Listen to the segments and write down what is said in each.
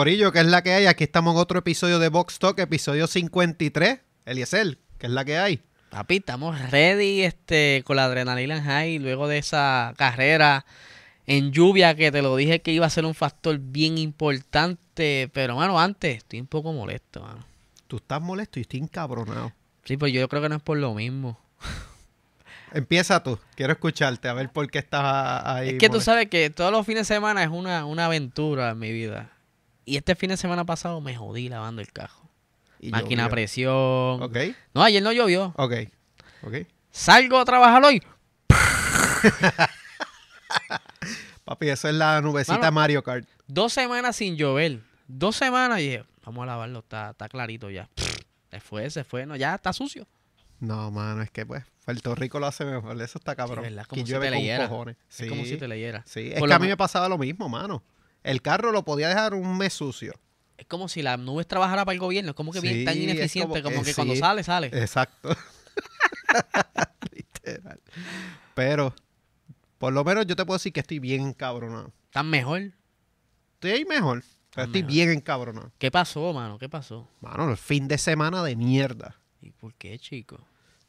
Corillo, que es la que hay. Aquí estamos en otro episodio de Box Talk, episodio 53. Eliezer, que es la que hay. Papi, estamos ready este, con la adrenalina en high luego de esa carrera en lluvia que te lo dije que iba a ser un factor bien importante. Pero, mano, antes estoy un poco molesto, mano. Tú estás molesto y estoy encabronado. Sí, pues yo creo que no es por lo mismo. Empieza tú, quiero escucharte, a ver por qué estás ahí. Es que tú sabes que todos los fines de semana es una, una aventura en mi vida. Y este fin de semana pasado me jodí lavando el cajo. Y Máquina a presión. Ok, No, ayer no llovió. ok, ok. Salgo a trabajar hoy. Papi, eso es la nubecita. Mario Kart. Dos semanas sin llover. Dos semanas y dije, vamos a lavarlo, está, está clarito ya. Se fue, se fue. No, ya está sucio. No, mano, es que pues Puerto Rico lo hace mejor. Eso está cabrón. ¿verdad? Aquí Como si llueve te con leyera. cojones. Es como si te leyera. Sí, es Por que a mí me pasaba lo mismo, mano. El carro lo podía dejar un mes sucio. Es como si las nubes trabajaran para el gobierno. Es como que bien tan ineficiente. como Como, que cuando sale, sale. Exacto. Literal. Pero, por lo menos yo te puedo decir que estoy bien encabronado. Tan mejor. Estoy ahí mejor, pero estoy mejor. bien encabronado. ¿Qué pasó, mano? ¿Qué pasó? Mano, el fin de semana de mierda. ¿Y por qué, chico?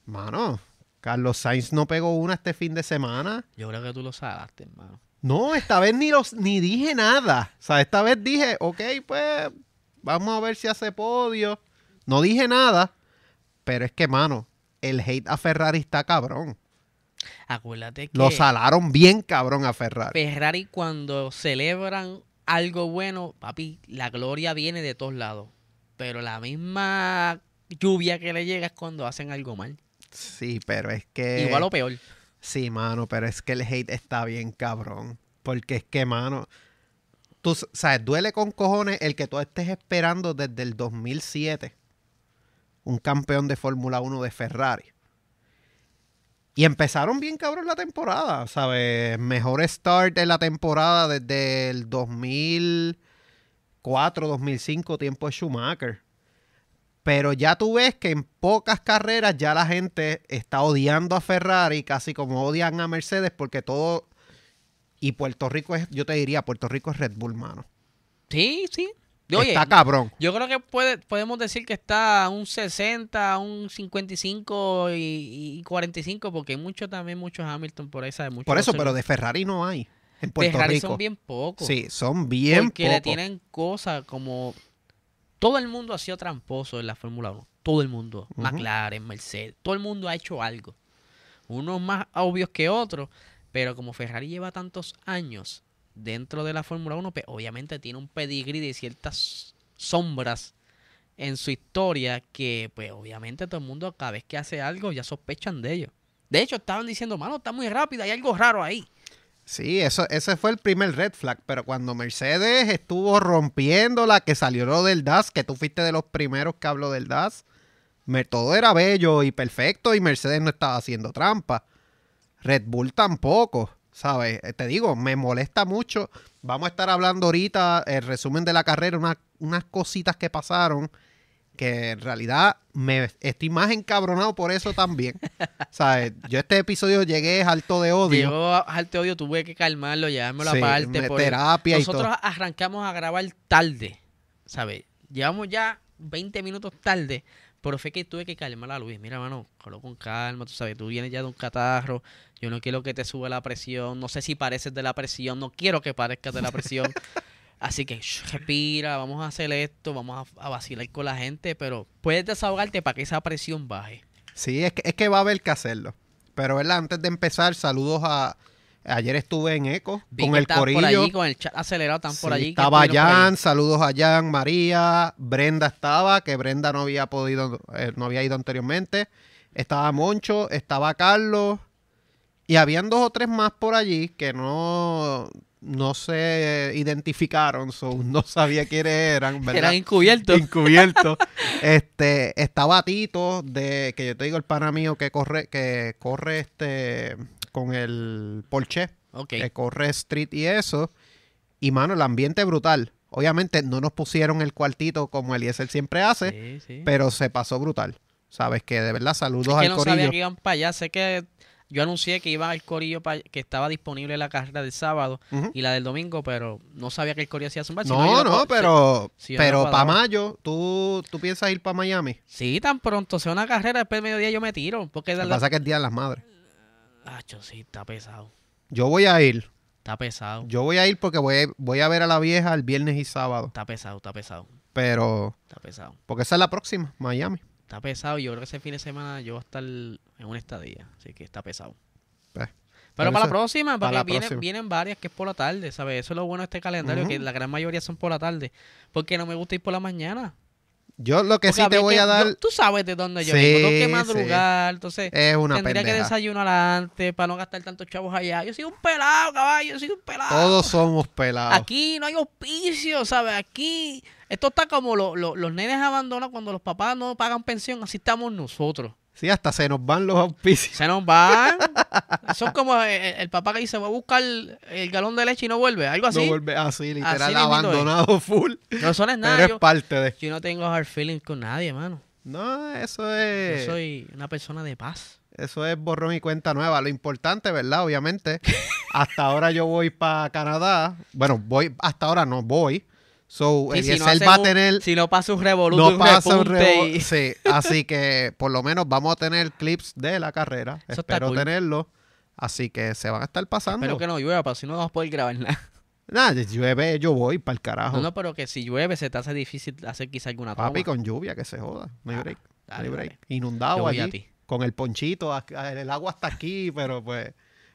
Mano, Carlos Sainz no pegó una este fin de semana. Yo creo que tú lo salaste, hermano. No, esta vez ni los ni dije nada. O sea, esta vez dije, ok, pues vamos a ver si hace podio. No dije nada, pero es que, mano, el hate a Ferrari está cabrón. Acuérdate que Lo salaron bien cabrón a Ferrari. Ferrari cuando celebran algo bueno, papi, la gloria viene de todos lados. Pero la misma lluvia que le llega es cuando hacen algo mal. Sí, pero es que... Igual o peor. Sí, mano, pero es que el hate está bien cabrón. Porque es que, mano, tú sabes, duele con cojones el que tú estés esperando desde el 2007 un campeón de Fórmula 1 de Ferrari. Y empezaron bien cabrón la temporada, ¿sabes? Mejor start de la temporada desde el 2004, 2005, tiempo de Schumacher. Pero ya tú ves que en pocas carreras ya la gente está odiando a Ferrari, casi como odian a Mercedes, porque todo. Y Puerto Rico es, yo te diría, Puerto Rico es Red Bull, mano. Sí, sí. Oye, está cabrón. yo creo que puede, podemos decir que está a un 60, a un 55 y, y 45, porque hay muchos también, muchos Hamilton por ¿sabes? Muchos Por eso, pero de Ferrari no hay. En Puerto Ferrari Rico. son bien pocos. Sí, son bien porque le pocos. tienen cosas como todo el mundo ha sido tramposo en la Fórmula 1. Todo el mundo. McLaren, Mercedes. Todo el mundo ha hecho algo. Unos más obvios que otros. Pero como Ferrari lleva tantos años dentro de la Fórmula 1, pues obviamente tiene un pedigrí de ciertas sombras en su historia que pues obviamente todo el mundo cada vez que hace algo ya sospechan de ellos. De hecho, estaban diciendo, mano, está muy rápida, hay algo raro ahí. Sí, eso, ese fue el primer red flag. Pero cuando Mercedes estuvo rompiendo la que salió lo del DAS, que tú fuiste de los primeros que habló del DAS, todo era bello y perfecto y Mercedes no estaba haciendo trampa. Red Bull tampoco, ¿sabes? Eh, Te digo, me molesta mucho. Vamos a estar hablando ahorita, el resumen de la carrera, una- unas cositas que pasaron que en realidad me estoy más encabronado por eso también. ¿Sabes? Yo este episodio llegué alto de odio. Yo al te odio tuve que calmarlo, llevármelo Sí, aparte. por- terapia y Nosotros todo. arrancamos a grabar tarde, ¿sabes? Llevamos ya 20 minutos tarde, pero fue que tuve que calmar a Luis. Mira, mano, colo con calma, tú sabes, tú vienes ya de un catarro, yo no quiero que te suba la presión, no sé si pareces de la presión, no quiero que parezcas de la presión. Así que shh, respira, vamos a hacer esto, vamos a, a vacilar con la gente, pero puedes desahogarte para que esa presión baje. Sí, es que, es que va a haber que hacerlo. Pero, ¿verdad? Antes de empezar, saludos a... Ayer estuve en Eco Vi con el corillo. por allí, con el chat acelerado, están por allí. estaba. Jan, saludos a Jan, María, Brenda estaba, que Brenda no había podido, eh, no había ido anteriormente. Estaba Moncho, estaba Carlos. Y habían dos o tres más por allí que no, no se identificaron, so no sabía quiénes eran, ¿verdad? Eran encubiertos. encubierto. este, estaba Tito, de que yo te digo el pana mío que corre, que corre este con el Porsche, que corre street y eso. Y mano, el ambiente brutal. Obviamente no nos pusieron el cuartito como Eliezer siempre hace, Sí, sí. pero se pasó brutal. Sabes que de verdad, saludos Es que al no corillo. sabía que iban para allá. Sé que Yo anuncié que iba al corillo pa- que estaba disponible la carrera del sábado y la del domingo, pero no sabía que el corillo hacía zumbar. si No, no, pero, si pero para mayo, ¿tú, ¿tú piensas ir para Miami? Sí, tan pronto sea una carrera, después del mediodía yo me tiro. Porque la... pasa que es Día de las Madres. Acho, sí, está pesado. Yo voy a ir. Está pesado. Yo voy a ir porque voy, voy a ver a la vieja el viernes y sábado. Está pesado, está pesado. Pero, Está pesado. porque esa es la próxima, Miami. Está pesado y yo creo que ese fin de semana yo voy a estar en una estadía. Así que está pesado. Pues, Pero para la próxima, para porque la vienen, próxima. vienen varias que es por la tarde, ¿sabes? Eso es lo bueno de este calendario, que la gran mayoría son por la tarde. Porque no me gusta ir por la mañana. Yo lo que Porque sí te voy que- a dar yo- tú sabes de dónde yo Sí, vengo. Tengo que sí. madrugar, entonces es una tendría que desayunar antes para no gastar tantos chavos allá. Yo soy un pelado, caballo, yo soy un pelado. Todos somos pelados. Aquí no hay auspicio, ¿sabes? Aquí esto está como lo- lo- los nenes abandonados cuando los papás no pagan pensión, así estamos nosotros. Sí, hasta se nos van los auspicios. Se nos van. Es como el, el papá que dice, voy a buscar el galón de leche y no vuelve, algo así. No vuelve así, literal, Así es. abandonado full. No, eso no es nada. Pero Yo, es parte de. yo no tengo hard feelings con nadie, mano. No, eso Yo es. soy una persona de paz. Eso es borrón y cuenta nueva. Lo importante, ¿verdad? Obviamente. hasta ahora yo voy para Canadá. Bueno, voy, hasta ahora no voy. So, Sí, Eliezer hace va a un- tener. si no pasa un revoluto, no pasa un rebo- y- Sí, así que por lo menos vamos a tener clips de la carrera. Eso Espero cool. tenerlo. Así que se van a estar pasando. Espero que no llueva, para si no vamos a poder grabar nada. Nada, si llueve, yo voy para el carajo. No, no, pero que si llueve se te hace difícil hacer quizá alguna toma. Papi, con lluvia, que se joda. No hay Ah, break. no dale, hay break. dale. Inundado Yo voy a allí. ti. Con el ponchito. El agua hasta aquí, pero pues.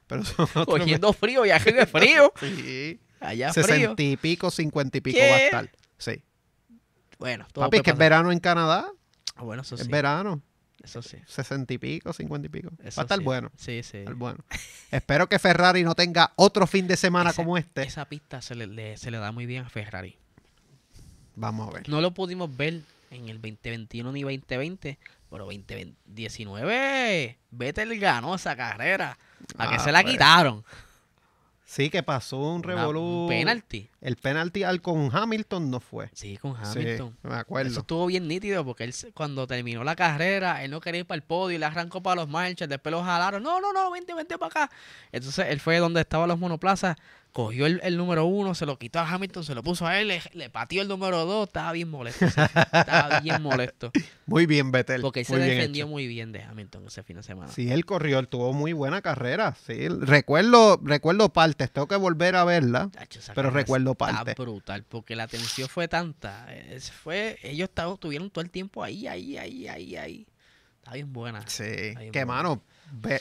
Pero Cogiendo frío y es frío. Sí. Allá. Sesenta y pico, cincuenta y pico ¿Qué? va a estar. Sí. Bueno, todo Papi, es que es verano en Canadá. Ah, bueno, eso Es sí. verano. Eso sí. Sesenta y pico, cincuenta y pico. Eso va a estar sí. bueno. Sí, sí. estar bueno. Espero que Ferrari no tenga otro fin de semana Ese- como este. Esa pista se le, le- se le da muy bien a Ferrari. Vamos a ver. No lo pudimos ver en el 2021 ni 2020, pero 2019 Vettel ganó esa carrera. ¿A que Ah, se la pues. quitaron? Sí, que pasó un revolú. Un penalti. El penalti al con Hamilton no fue. Sí, con Sí, Hamilton. me acuerdo. Eso estuvo bien nítido porque él cuando terminó la carrera, él no quería ir para el podio y le arrancó para los marchas, después lo jalaron, no, no, no, vente, vente para acá. Entonces él fue donde estaban los monoplazas, cogió el, el número uno, se lo quitó a Hamilton, se lo puso a él, le, le pateó el número dos, estaba bien molesto. estaba bien molesto. Muy bien, Vettel. Porque él se muy defendió hecho. muy bien de Hamilton ese fin de semana. Sí, él corrió, él tuvo muy buena carrera. Sí, recuerdo, recuerdo partes, tengo que volver a verla. Pero recuerdo está parte. brutal, porque la tensión fue tanta. es- fue, ellos estaban, tuvieron todo el tiempo ahí, ahí, ahí, ahí, ahí. Está bien buena. Sí, va. mano,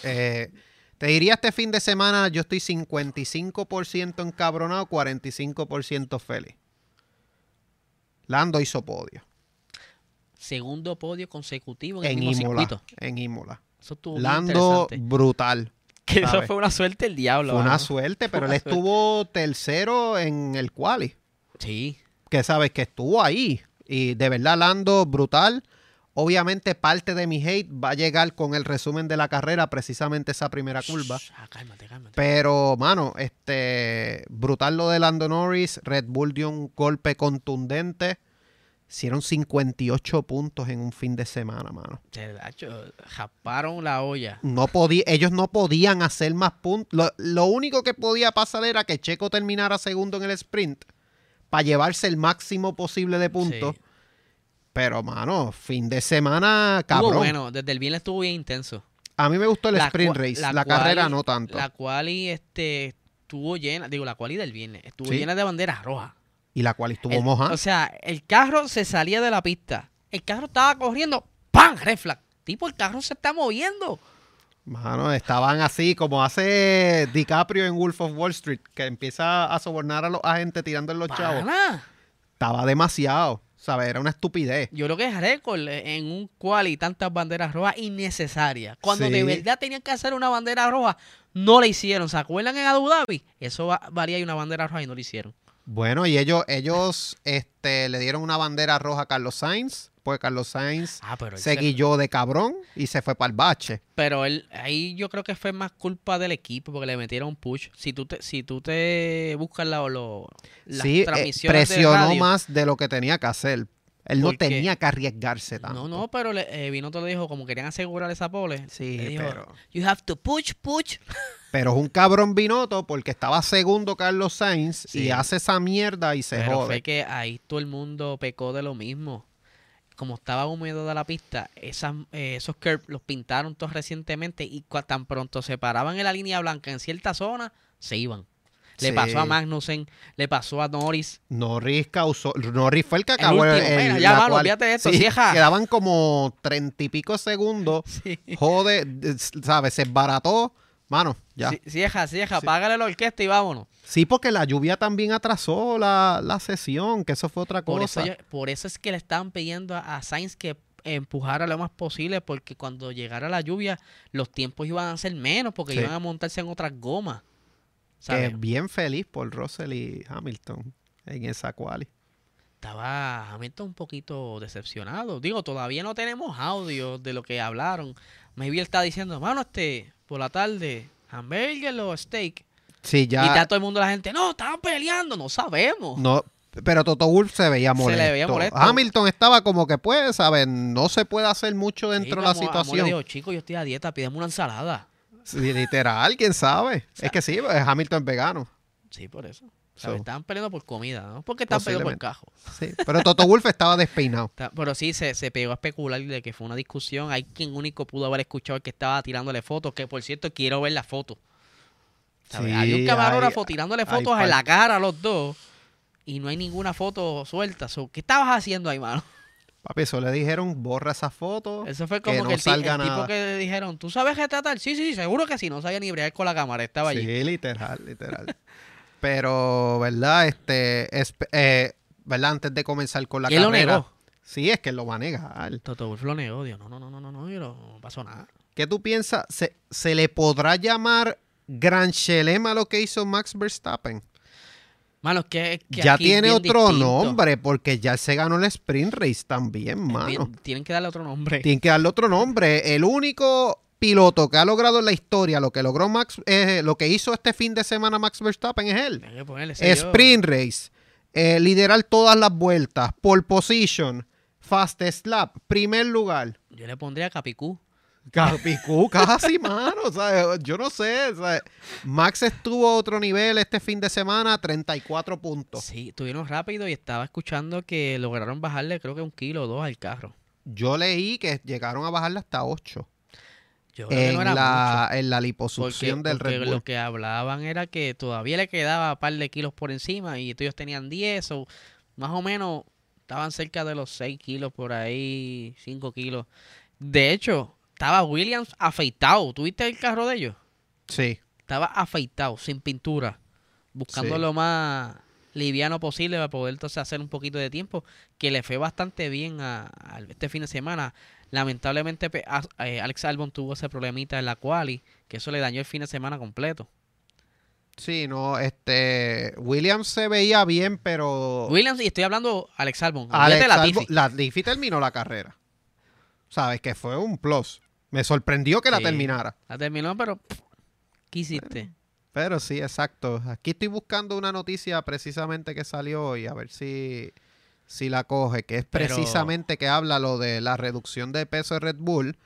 eh, te diría este fin de semana yo estoy 55% encabronado, 45% feliz. Lando hizo podio Segundo podio consecutivo en, en el mismo Imola, circuito. en Imola. Eso estuvo Lando brutal. Que eso fue una suerte el diablo. Fue una suerte, pero él suerte. estuvo tercero en el quali. Sí. que sabes que estuvo ahí. Y de verdad, Lando, brutal. Obviamente, parte de mi hate va a llegar con el resumen de la carrera, precisamente esa primera curva. Shh, ah, cálmate, cálmate. Pero, mano, este brutal lo de Lando Norris. Red Bull dio un golpe contundente. Hicieron 58 puntos en un fin de semana, mano. Hecho- japaron la olla. No podía, ellos no podían hacer más puntos. Lo, lo único que podía pasar era que Checo terminara segundo en el sprint para llevarse el máximo posible de puntos. Sí. Pero, mano, fin de semana, Estuvo cabrón. bueno, desde el viernes estuvo bien intenso. A mí me gustó el La sprint race. La, la carrera quali- no tanto. La cual y este estuvo llena, digo, la cual y del viernes, estuvo Sí. llena de banderas rojas. Y la cual estuvo El- moja. O sea, el carro se salía de la pista. El carro estaba corriendo. ¡Pam! Red flag. Tipo, el carro se está moviendo. Mano, estaban así como hace DiCaprio en Wolf of Wall Street, que empieza a sobornar a los agentes tirando en los chavos. Estaba demasiado. ¿Sabes? Era una estupidez. Yo creo que es récord en un cual y tantas banderas rojas innecesarias. Cuando de Sí. verdad tenían que hacer una bandera roja, no la hicieron. ¿Se acuerdan en Abu Dhabi? Eso va- varía y una bandera roja y no la hicieron. Bueno, y ellos, ellos este, le dieron una bandera roja a Carlos Sainz, pues Carlos Sainz Ah, pero se- de cabrón y se fue para el bache. Pero él, ahí yo creo que fue más culpa del equipo porque le metieron un push. Si tú te, si tú te buscas la, lo- las sí, eh, transmisiones de presionó radio, más de lo que tenía que hacer. Él no tenía que arriesgarse tanto. No, no, pero le, eh, Binotto le dijo, como querían asegurar esa pole. Sí, dijo, pero- You have to push, push. Pero es un cabrón Binotto porque estaba segundo Carlos Sainz y hace esa mierda y se Pero jode. fue que ahí todo el mundo pecó de lo mismo. Como estaba húmedo de la pista, esas, eh, esos curbs los pintaron todos recientemente y tan pronto se paraban en la línea blanca en cierta zona, se iban. Le Sí. pasó a Magnussen, le pasó a Norris. Norris causó. Norris fue el que El acabó mira, ya, la mano, cual- olvídate de esto, Sí. Quedaban como treinta y pico segundos. Sí. Jode, de- ¿sabes? Se esbarató. Mano, ya. Sí, sí, hija, sí, Sí. págale la orquesta y vámonos. Sí, porque la lluvia también atrasó la, la sesión, que eso fue otra Por cosa. eso, yo- por eso es que le estaban pidiendo a, a Sainz que empujara lo más posible, porque cuando llegara la lluvia, los tiempos iban a ser menos, porque Sí. iban a montarse en otras gomas. que bien feliz por Russell y Hamilton en esa quali. Estaba Hamilton un poquito decepcionado. Digo, todavía no tenemos audio de lo que hablaron. Maybe él está diciendo, mano, este, por la tarde, hamburger o steak. Sí, Y está ya. todo el mundo, la gente, no, estaban peleando, no sabemos. No, pero Toto Wolf se veía Se le molesto. veía molesto. Hamilton estaba como que, pues, ¿sabes? No se puede hacer mucho Sí, dentro de la amor, le situación. chico, yo estoy a dieta, pídeme una ensalada. Sí, literal, quién sabe. es que sí, pues, Hamilton es vegano. Sí, por eso. Estaban peleando por comida, ¿no? Porque estaban peleando por cajo. Sí, pero Toto Wolf estaba despeinado. Pero sí, se, se pegó a especular de que fue una discusión. Hay quien único pudo haber escuchado que estaba tirándole fotos, que por cierto quiero ver la foto. Sí, hay un camarógrafo hay- tirándole hay fotos par- en la cara a los dos y no hay ninguna foto suelta. So, ¿Qué estabas haciendo ahí, mano? Papi, eso le dijeron, borra esa foto. Eso fue que como no que, el, ti- salga el tipo nada. que le dijeron, ¿tú sabes retratar? Sí, sí, sí, seguro que sí. No sabía ni bregar con la cámara, estaba allí. Sí, literal, literal. Pero, ¿verdad? Este, esp- eh, ¿verdad? Antes de comenzar con la él lo carrera. negó. Sí, es que él lo va a negar. Toto Wolff lo negó, Dios. No, no, no, no, no, no, no, pasó nada. ¿Qué tú piensas? ¿Se, se le podrá llamar Gran Chelem a lo que hizo Max Verstappen? Mano, es que, es que ya aquí es tiene otro distinto. nombre, porque ya se ganó el sprint race también, Es mano. bien- tienen que darle otro nombre. Tienen que darle otro nombre. El único piloto que ha logrado en la historia lo que logró Max, eh, lo que hizo este fin de semana Max Verstappen es él. Sprint race, eh, liderar todas las vueltas, pole position, fastest lap, primer lugar. Yo le pondría Capicú. Capicú casi, mano. o sea, Yo no sé. o sea, Max estuvo a otro nivel este fin de semana, 34 puntos. Sí, estuvieron rápido y estaba escuchando que lograron bajarle creo que un kilo o dos al carro. Yo leí que llegaron a bajarle hasta 8 Yo creo que no en era la, mucho. en la Porque, liposucción del porque Red Bull. lo que hablaban era que todavía le quedaba un par de kilos por encima y ellos tenían 10 o más o menos estaban cerca de los 6 kilos por ahí, 5 kilos. De hecho, estaba Williams afeitado. ¿Tuviste el carro de ellos? Sí. Estaba afeitado, sin pintura, buscando Sí. lo más liviano posible para poder entonces hacer un poquito de tiempo, que le fue bastante bien a, a este fin de semana. Lamentablemente a- eh, Alex Albon tuvo ese problemita en la quali, que eso le dañó el fin de semana completo. Sí, no, este. Williams se veía bien, pero. Williams, y estoy hablando Alex Albon. Alex Albon- Latifi. Terminó la carrera. Sabes que fue un plus. Me sorprendió que la terminara. La terminó, pero ¿qué hiciste? Pero sí, exacto. Aquí estoy buscando una noticia precisamente que salió hoy, a ver si, si la coge, que es Pero- precisamente que habla lo de la reducción de peso de Red Bull.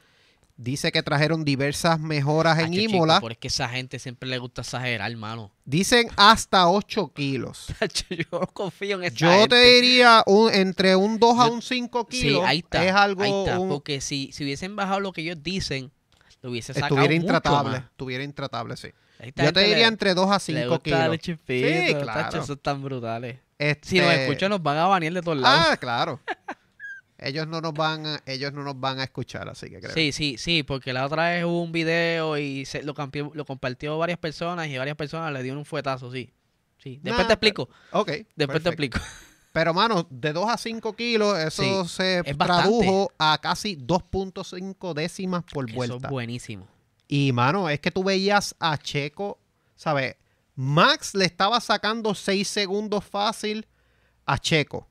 Dice que trajeron diversas mejoras en chico, Imola. pero es que esa gente siempre le gusta exagerar, hermano. Dicen hasta 8 kilos. Yo no confío en esa Yo gente. te diría un, entre un 2 a un 5 Sí, kilos. ahí está. Es algo. ahí está, un- porque si, si hubiesen bajado lo que ellos dicen, lo hubiese sacado estuviera mucho intratable. más. Estuviera intratable, sí. Yo te diría le- entre 2 a le 5 gusta kilos. Sí, tacho, claro. esos están brutales. Este- Si nos escuchan, nos van a banear de todos lados. Ah, claro. ellos no nos van a, ellos no nos van a escuchar, así que creo. sí, sí, sí, porque la otra vez hubo un video y se, lo, campió- lo compartió varias personas y varias personas le dieron un fuetazo, sí. Sí, después Nah, te explico. Ok. Después perfecto. te explico. Pero, mano, de 2 a 5 kilos, eso Sí, se es tradujo a casi 2.5 décimas por Eso vuelta. es buenísimo. Y, mano, es que tú veías a Checo, ¿sabes? Max le estaba sacando 6 segundos fácil a Checo.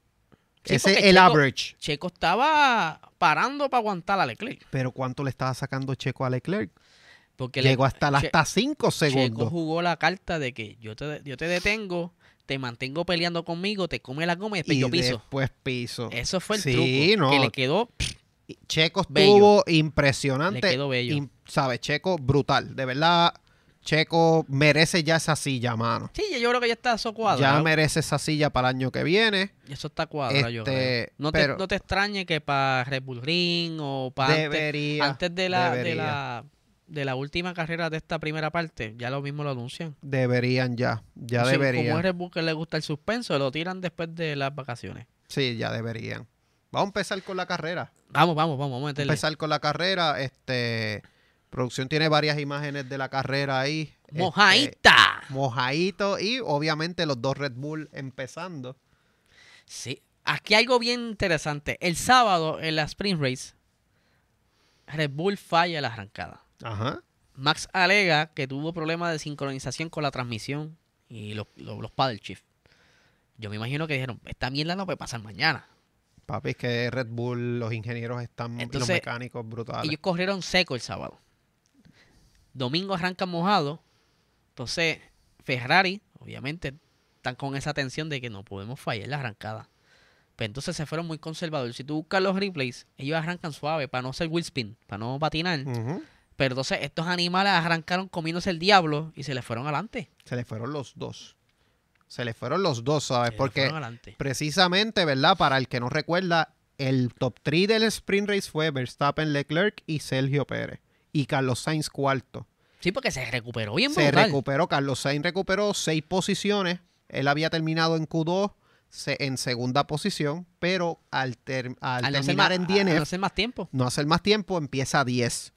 Sí, Ese es el Checo- average. Checo estaba parando para aguantar a Leclerc. Pero ¿cuánto le estaba sacando Checo a Leclerc? Porque le- Llegó hasta, Che- hasta 5 Checo segundos. jugó la carta de que yo te, yo te detengo, te mantengo peleando conmigo, te come la goma y después y yo piso. después piso. Eso fue el Sí, truco. no. Que le quedó. Checo Bello. estuvo impresionante. Le quedó bello. ¿Sabes? Checo, brutal. De verdad, Checo merece ya esa silla, mano. Sí, yo creo que ya está eso cuadrado. Ya merece esa silla para el año que viene. Eso está cuadrado, yo Este, creo. No, pero- te, no te extrañe que para Red Bull Ring o para antes, Debería. antes de la, de la de la última carrera de esta primera parte, ya lo mismo lo anuncian. Deberían ya. Ya Sí, Como deberían. es Red Bull que le gusta el suspenso, lo tiran después de las vacaciones. Sí, ya deberían. Vamos a empezar con la carrera. Vamos, vamos, vamos, vamos a meterle. Empezar con la carrera. Este. Producción tiene varias imágenes de la carrera ahí. Este, ¡Mojaita! mojadito y obviamente los dos Red Bull empezando. Sí. Aquí algo bien interesante. El sábado en la Sprint Race, Red Bull falla la arrancada. Ajá. Max alega que tuvo problemas de sincronización con la transmisión y los, los, los paddle shift. Yo me imagino que dijeron, esta mierda no puede pasar mañana. Papi, es que Red Bull, los ingenieros están, y los mecánicos brutales. Ellos corrieron seco el sábado. Domingo arrancan mojado. Entonces, Ferrari, obviamente, están con esa tensión de que no podemos fallar la arrancada. Pero entonces se fueron muy conservadores. Si tú buscas los replays, ellos arrancan suave para no ser wheel spin, para no patinar. Pero entonces estos animales arrancaron comiéndose el diablo y se les fueron adelante. Se le fueron los dos. Se le fueron los dos, ¿sabes? Se les Porque precisamente, ¿verdad? Para el que no recuerda, el top 3 del sprint race fue Verstappen, Leclerc y Sergio Pérez. Y Carlos Sainz cuarto. Sí, porque se recuperó bien Se brutal. recuperó, Carlos Sainz recuperó seis posiciones. Él había terminado en Q2 se- en segunda posición, pero al, ter- al Al no ser terminar más- en al no DNF, hacer más tiempo. no hacer más tiempo, empieza a 10.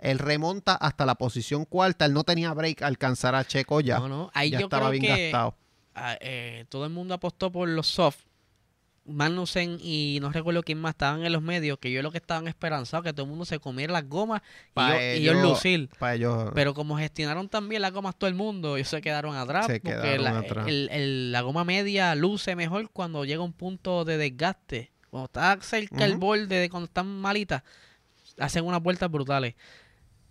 Él remonta hasta la posición cuarta. Él no tenía break a alcanzar a Checo ya. No, no. Ahí ya yo estaba creo bien que gastado. ah, eh, todo el mundo apostó por los soft. Magnussen y no recuerdo quién más estaban en los medios, que yo lo que estaban esperanzados que todo el mundo se comiera las gomas y, Pa' yo- y ellos lucir. Ellos. Pero como gestionaron también las gomas todo el mundo, ellos se quedaron atrás. Se porque quedaron la, atrás. el- el- la goma media luce mejor cuando llega un punto de desgaste. Cuando está cerca el borde de cuando están malitas, hacen unas vueltas brutales.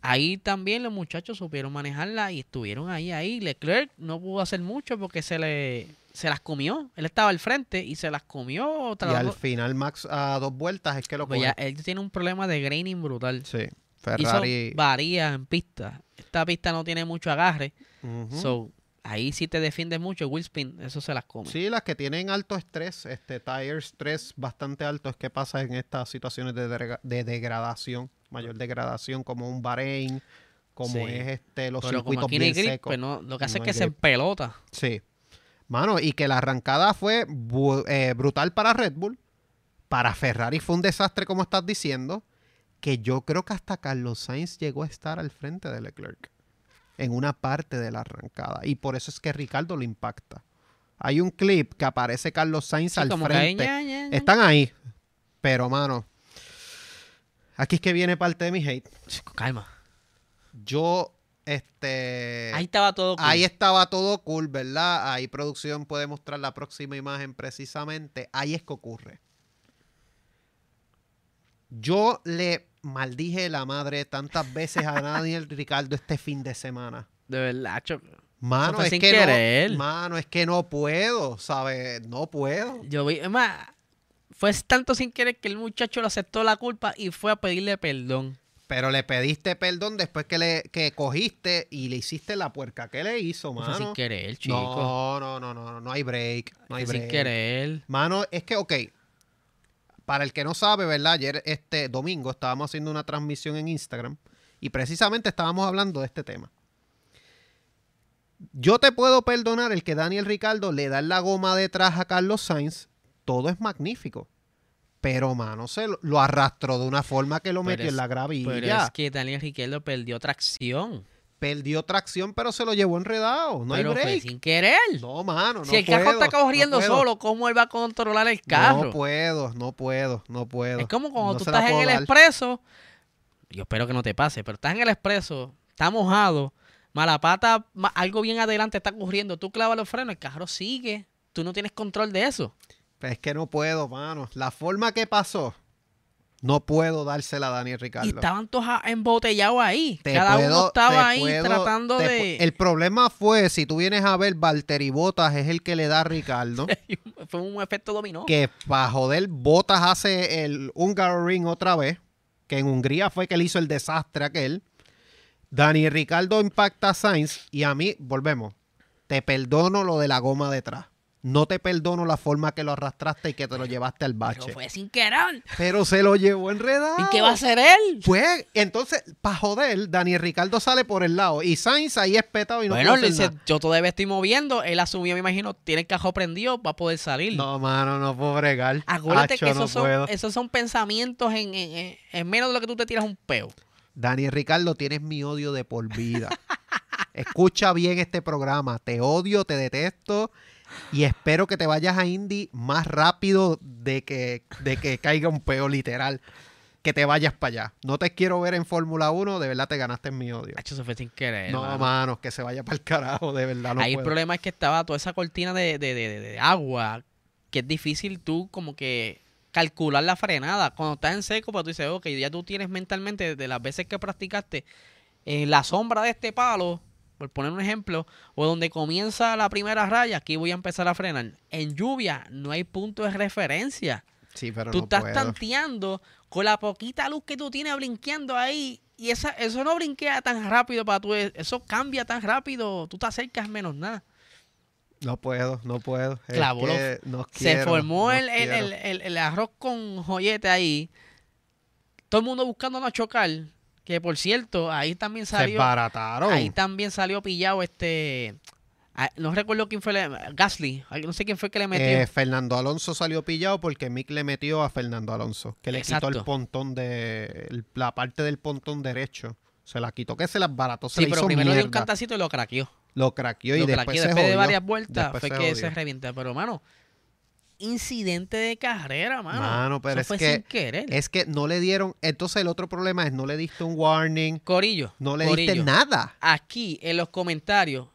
Ahí también los muchachos supieron manejarla y estuvieron ahí, ahí. Leclerc no pudo hacer mucho porque se le se las comió. Él estaba al frente y se las comió. y al final, Max a dos vueltas es que lo Pues ya, él tiene un problema de graining brutal. Sí. Ferrari. varía en pista. Esta pista no tiene mucho agarre. So, ahí sí te defiendes mucho, Will Spin, eso se las come. Sí, las que tienen alto estrés, este tire stress bastante alto, es que pasa en estas situaciones de, de degradación, mayor degradación, como un Bahrein, como Sí. es este los Pero como circuitos aquí no hay bien grip, secos. pues no, lo que hace No es que se grip. empelota. Sí. Mano, y que la arrancada fue eh, brutal para Red Bull. Para Ferrari fue un desastre, como estás diciendo. Que yo creo que hasta Carlos Sainz llegó a estar al frente de Leclerc. En una parte de la arrancada. Y por eso es que Ricardo lo impacta. Hay un clip que aparece Carlos Sainz Sí, al frente. ña, ña, ña. Están ahí. Pero, mano. Aquí es que viene parte de mi hate. Calma. Yo, este. Ahí estaba todo. cool. Ahí estaba todo cool, ¿verdad? Ahí producción puede mostrar la próxima imagen precisamente. Ahí es que ocurre. Yo le maldije la madre tantas veces a Daniel Ricardo este fin de semana. De verdad, cho- Mano, es sin que querer. no, mano, es que no puedo, ¿sabes? No puedo. Yo vi, es más, fue tanto sin querer que el muchacho le aceptó la culpa y fue a pedirle perdón. Pero le pediste perdón después que le que cogiste y le hiciste la puerca. ¿Qué le hizo, Fue mano? sin querer, chico. No, no, no, no, no, no hay break. No hay Fue sin break. querer. Mano, es que, ok. Para el que no sabe, ¿verdad? Ayer, este domingo, estábamos haciendo una transmisión en Instagram y precisamente estábamos hablando de este tema. Yo te puedo perdonar el que Daniel Ricardo le da la goma detrás a Carlos Sainz. Todo es magnífico. Pero, mano, se lo, lo arrastró de una forma que lo Pero metió es- en la gravilla. Pero es que Daniel Riquelme perdió tracción. Perdió tracción, pero se lo llevó enredado. No pero hay fue break. sin querer. No, mano, no si el carro está corriendo no solo, ¿cómo él va a controlar el carro? No puedo, no puedo, no puedo. Es como cuando No tú estás en el dar. expreso. Yo espero que no te pase, pero estás en el expreso, está mojado, mala pata, ma- algo bien adelante está ocurriendo, tú clavas los frenos, el carro sigue. Tú no tienes control de eso. Pues es que no puedo, mano. La forma que pasó, No puedo dársela a Daniel Y Ricardo. estaban todos embotellados ahí. Te Cada puedo- uno estaba ahí puedo- tratando te de. El problema fue, si tú vienes a ver, Valtteri Botas es el que le da a Ricardo. Fue un efecto dominó. que para joder, Botas hace el Hungaroring otra vez. Que en Hungría fue que él hizo el desastre aquel. Dani Ricardo impacta a Sainz. Y a mí, volvemos. Te perdono lo de la goma detrás. No te perdono la forma que lo arrastraste y que te lo llevaste al Pero bache. fue sin querer. Pero se lo llevó enredado. ¿Y qué va a hacer él? Pues, entonces, para joder, Dani Ricardo sale por el lado. Y Sainz ahí espetado y no bueno, le dice, yo todavía estoy moviendo. Él asumió, me imagino, tiene el cajón prendido para poder salir. No, mano, no puedo bregar. Acuérdate Acho, que no esos, son, puedo. esos son pensamientos en, en- en- en menos de lo que tú te tiras un peo. Dani Ricardo, tienes mi odio de por vida. Escucha bien este programa. Te odio, te detesto y espero que te vayas a Indy más rápido de que, de que caiga un peo literal. Que te vayas para allá. No te quiero ver en Fórmula 1, de verdad te ganaste mi odio. Hacho, eso fue sin querer. No, mano. mano, que se vaya para el carajo, de verdad. No Ahí el problema es que estaba toda esa cortina de, de- de- de- de agua, que es difícil tú como que calcular la frenada. Cuando estás en seco, pues tú dices, ok, ya tú tienes mentalmente de las veces que practicaste en la sombra de este palo, por poner un ejemplo, o donde comienza la primera raya, aquí voy a empezar a frenar. En lluvia no hay punto de referencia. Sí, pero tú no estás puedo. tanteando con la poquita luz que tú tienes blinqueando ahí. Y esa, eso no brinquea tan rápido para tú. Eso cambia tan rápido. Tú te acercas menos nada. No puedo, no puedo. Es Clavó los- que no Se formó no el, el, el- el- el arroz con joyete ahí. Todo el mundo buscando no chocar. Que por cierto, ahí también Se salió. barataron. Ahí también salió pillado este. ah, No recuerdo quién fue. le- Gasly. No sé quién fue que le metió. Eh, Fernando Alonso salió pillado porque Mick le metió a Fernando Alonso, que le quitó el pontón de la parte del pontón derecho. Se la quitó, que se las barató, se sí, la pero hizo primero dio un mierda. cantacito y lo craqueó. Lo craqueó y Lo después craqueó se después de varias vueltas Después fue se que jodió. se revienta. Pero, mano, incidente de carrera, mano. Mano, pero Eso es que- sin querer. Es que no le dieron, entonces el otro problema es no le diste un warning, Corillo. no le Corillo, diste nada. Aquí en los comentarios,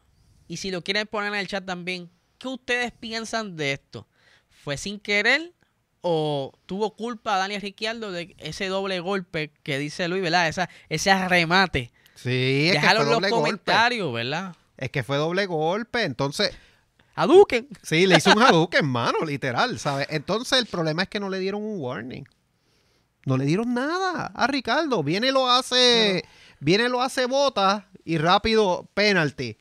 y si lo quieren poner en el chat también, ¿qué ustedes piensan de esto? ¿Fue sin querer o tuvo culpa Daniel Ricciardo de ese doble golpe que dice Luis, ¿verdad? Esa, ese arremate. Sí, es que fue en los doble golpe. comentarios, ¿verdad? Es que fue doble golpe, entonces Aduquen. Sí, le hizo un Hadouken, mano, literal, ¿sabes? Entonces el problema es que no le dieron un warning. No le dieron nada a Ricardo. Viene y lo hace, viene lo hace bota y rápido penalty.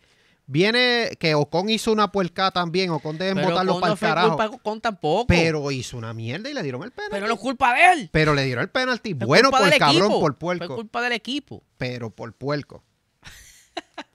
Viene que Ocon hizo una puerca también, Ocon deben Pero botarlo para el fue carajo. culpa con tampoco. Pero hizo una mierda y le dieron el penalty. Pero Pero, no es culpa de él. le dieron el penalty. Fue Bueno por del cabrón, equipo. por Fue puerco. culpa del equipo. Pero por puerco.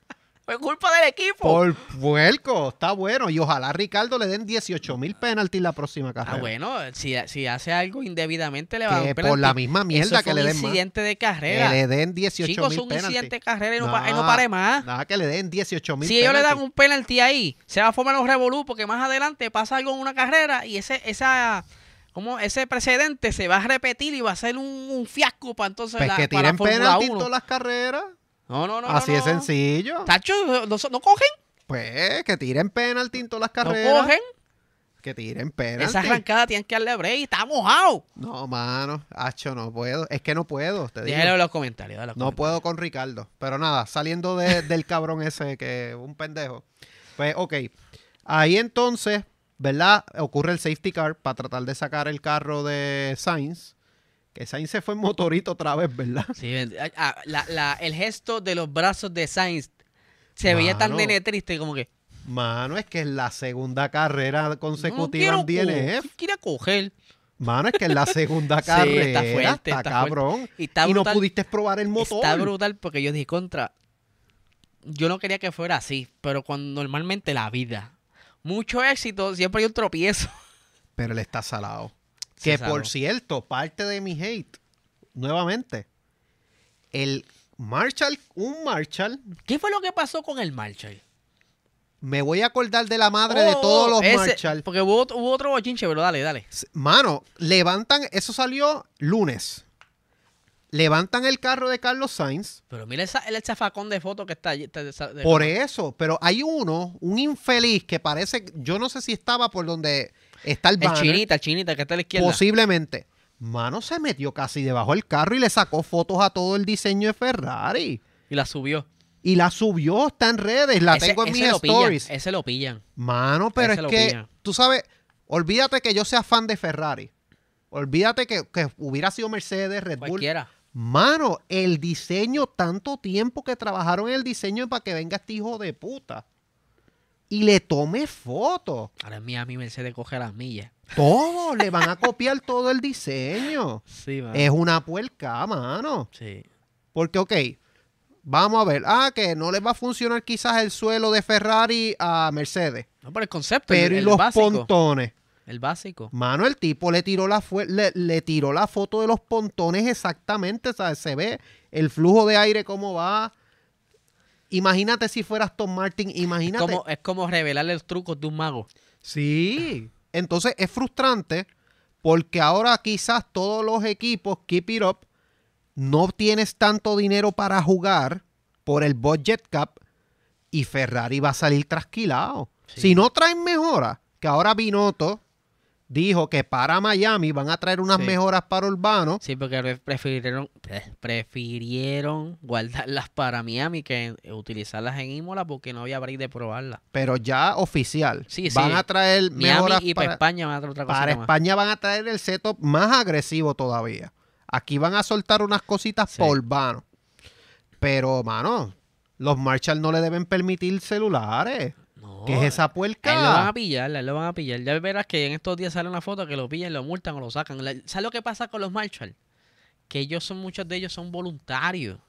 Fue culpa del equipo. Por puerco. Está bueno. Y ojalá a Ricardo le den 18 mil penaltis la próxima carrera. Ah, bueno, si, si hace algo indebidamente le va a dar que un por la misma mierda Eso que le un den más. incidente de Que carrera. le den 18 Chicos, mil un penaltis. incidente de carrera y no, pa- Nah, y no pare más. Nada, que le den 18 mil Si ellos le dan un penalti ahí, se va a formar un revolú porque más adelante pasa algo en una carrera y ese esa como ese precedente se va a repetir y va a ser un, un fiasco para entonces Pues la, que para tiren penalti en 1. todas las carreras. No, no, no. Así no, es no. sencillo. Tacho, no, no cogen, Pues que tiren penalti en todas las no carreras. cogen. Que tiren penalti. Esa arrancada tienen que darle break, está mojado. No, mano. Hacho, no puedo. Es que no puedo. Te digo. En los comentarios. los No comentarios. puedo con Ricardo. Pero nada, saliendo de- del cabrón ese que es un pendejo. Pues, ok. Ahí entonces, ¿verdad? Ocurre el safety car para tratar de sacar el carro de Sainz. Que Sainz se fue en motorito otra vez, ¿verdad? Sí, ven- ah, la- la- el gesto de los brazos de Sainz se veía tan nene triste como que. Mano, es que es la segunda carrera No consecutiva en quiero DNF. co- quiere coger. Mano, es que es la segunda Sí, carrera. está fuerte, está cabrón. Y, está y no pudiste probar el motor. Está brutal porque yo dije contra. Yo no quería que fuera así, pero cuando normalmente la vida. Mucho éxito, siempre hay un tropiezo. Pero él está salado. Que por cierto, parte de mi hate, nuevamente, el Marshall, un Marshall, ¿Qué fue lo que pasó con el Marshall? me voy a acordar de la madre de Oh, todos los ese- Marshall. Porque hubo, otro- hubo otro bochinche, pero dale, dale. Mano, levantan, eso salió lunes. Levantan el carro de Carlos Sainz. Pero mira esa, el zafacón de foto que está allí. Por eso, pero hay uno, un infeliz que parece, yo no sé si estaba por donde está el El banner. chinita, el chinita que está a la izquierda. Posiblemente. Mano se metió casi debajo del carro y le sacó fotos a todo el diseño de Ferrari. Y la subió. Y la subió, está en redes, la Ese- tengo en mis pillan, stories. ese lo pillan. Mano, pero Ese es que, pillan. tú sabes, olvídate que yo sea fan de Ferrari. Olvídate que, que hubiera sido Mercedes, Red Bull. Cualquiera. Mano, el diseño, tanto tiempo que trabajaron en el diseño para que venga este hijo de puta. Y le tome fotos. Ahora en Miami Mercedes coge las millas. Todo, le van a copiar todo el diseño. Sí, mano. Es una puerca, mano. Sí. Porque, ok, vamos a ver. Ah, que no les va a funcionar quizás el suelo de Ferrari a Mercedes. No, por el concepto. Pero el, y el los básico. pontones. El básico. Mano, el tipo le tiró la le, le tiró la foto de los pontones exactamente, ¿sabes? Se ve el flujo de aire cómo va. Imagínate si fueras Tom Martin, Es imagínate. como, es como revelarle los trucos de un mago. Sí. Entonces es frustrante porque ahora quizás todos los equipos, keep it up, no tienes tanto dinero para jugar por el budget cap y Ferrari va a salir trasquilado. Sí. Si no traen mejoras, que ahora Binotto dijo que para Miami van a traer unas Sí. mejoras para Urbano. Sí, porque pre- prefirieron, pre- prefirieron guardarlas para Miami que utilizarlas en Imola porque no había break de probarlas. Pero ya oficial. Sí, sí. van a traer Miami mejoras y para para, España van a traer otra cosa para más. España van a traer el setup más agresivo todavía. Aquí van a soltar unas cositas por Urbano. Pero, mano, los Marshall no le deben permitir celulares. ¿Qué es esa a él lo van puerca? a pillar, a él lo van a pillar. Ya verás que en estos días sale una foto que lo pillan, lo multan o lo sacan. ¿Sabes lo que pasa con los Marshall? Que ellos son, muchos de ellos son voluntarios.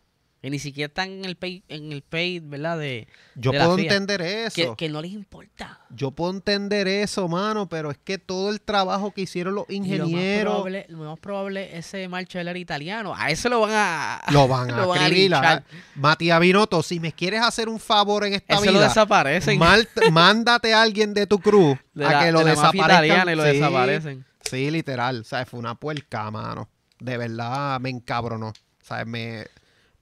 Que ni siquiera están en el pay, en el pay, ¿verdad? De, Yo de puedo entender eso. que no les importa. Yo puedo entender eso, mano, pero es que todo el trabajo que hicieron los Y lo más ingenieros probable, lo más probable ese Marshall era italiano. A ese lo van a... lo van a lo van a. Matías Binotto, si me quieres hacer un favor en esta Ese lo vida, desaparecen. mal- mándate a alguien de tu cruz de a que lo de desaparezcan. y lo Sí. desaparecen. Sí, literal. O sea, fue una puerca, mano. De verdad me encabronó. O sea, me,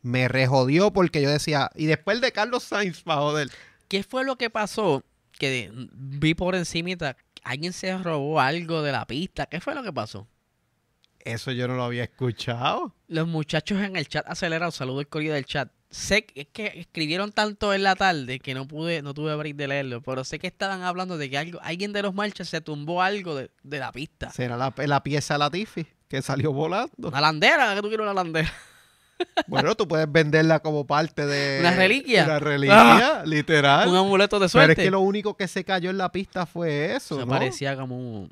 me rejodió porque yo decía. Y después el de Carlos Sainz, para joder. ¿Qué fue lo que pasó? Que vi por encimita, alguien se robó algo de la pista. ¿Qué fue lo que pasó? Eso yo no lo había escuchado. Los muchachos en el chat acelerado, saludo el correo del chat. Sé que, es que escribieron tanto en la tarde que no pude, no tuve break de leerlo, pero sé que estaban hablando de que algo, alguien de los marchas se tumbó algo de, de la pista. Será la, la pieza Latifi que salió volando. Una landera, que tú quieres una landera. Bueno, tú puedes venderla como parte de. ¿Una reliquia? Una reliquia, literal. Un amuleto de Ah. Pero suerte. es que lo único que se cayó en la pista fue eso. ¿no? parecía como,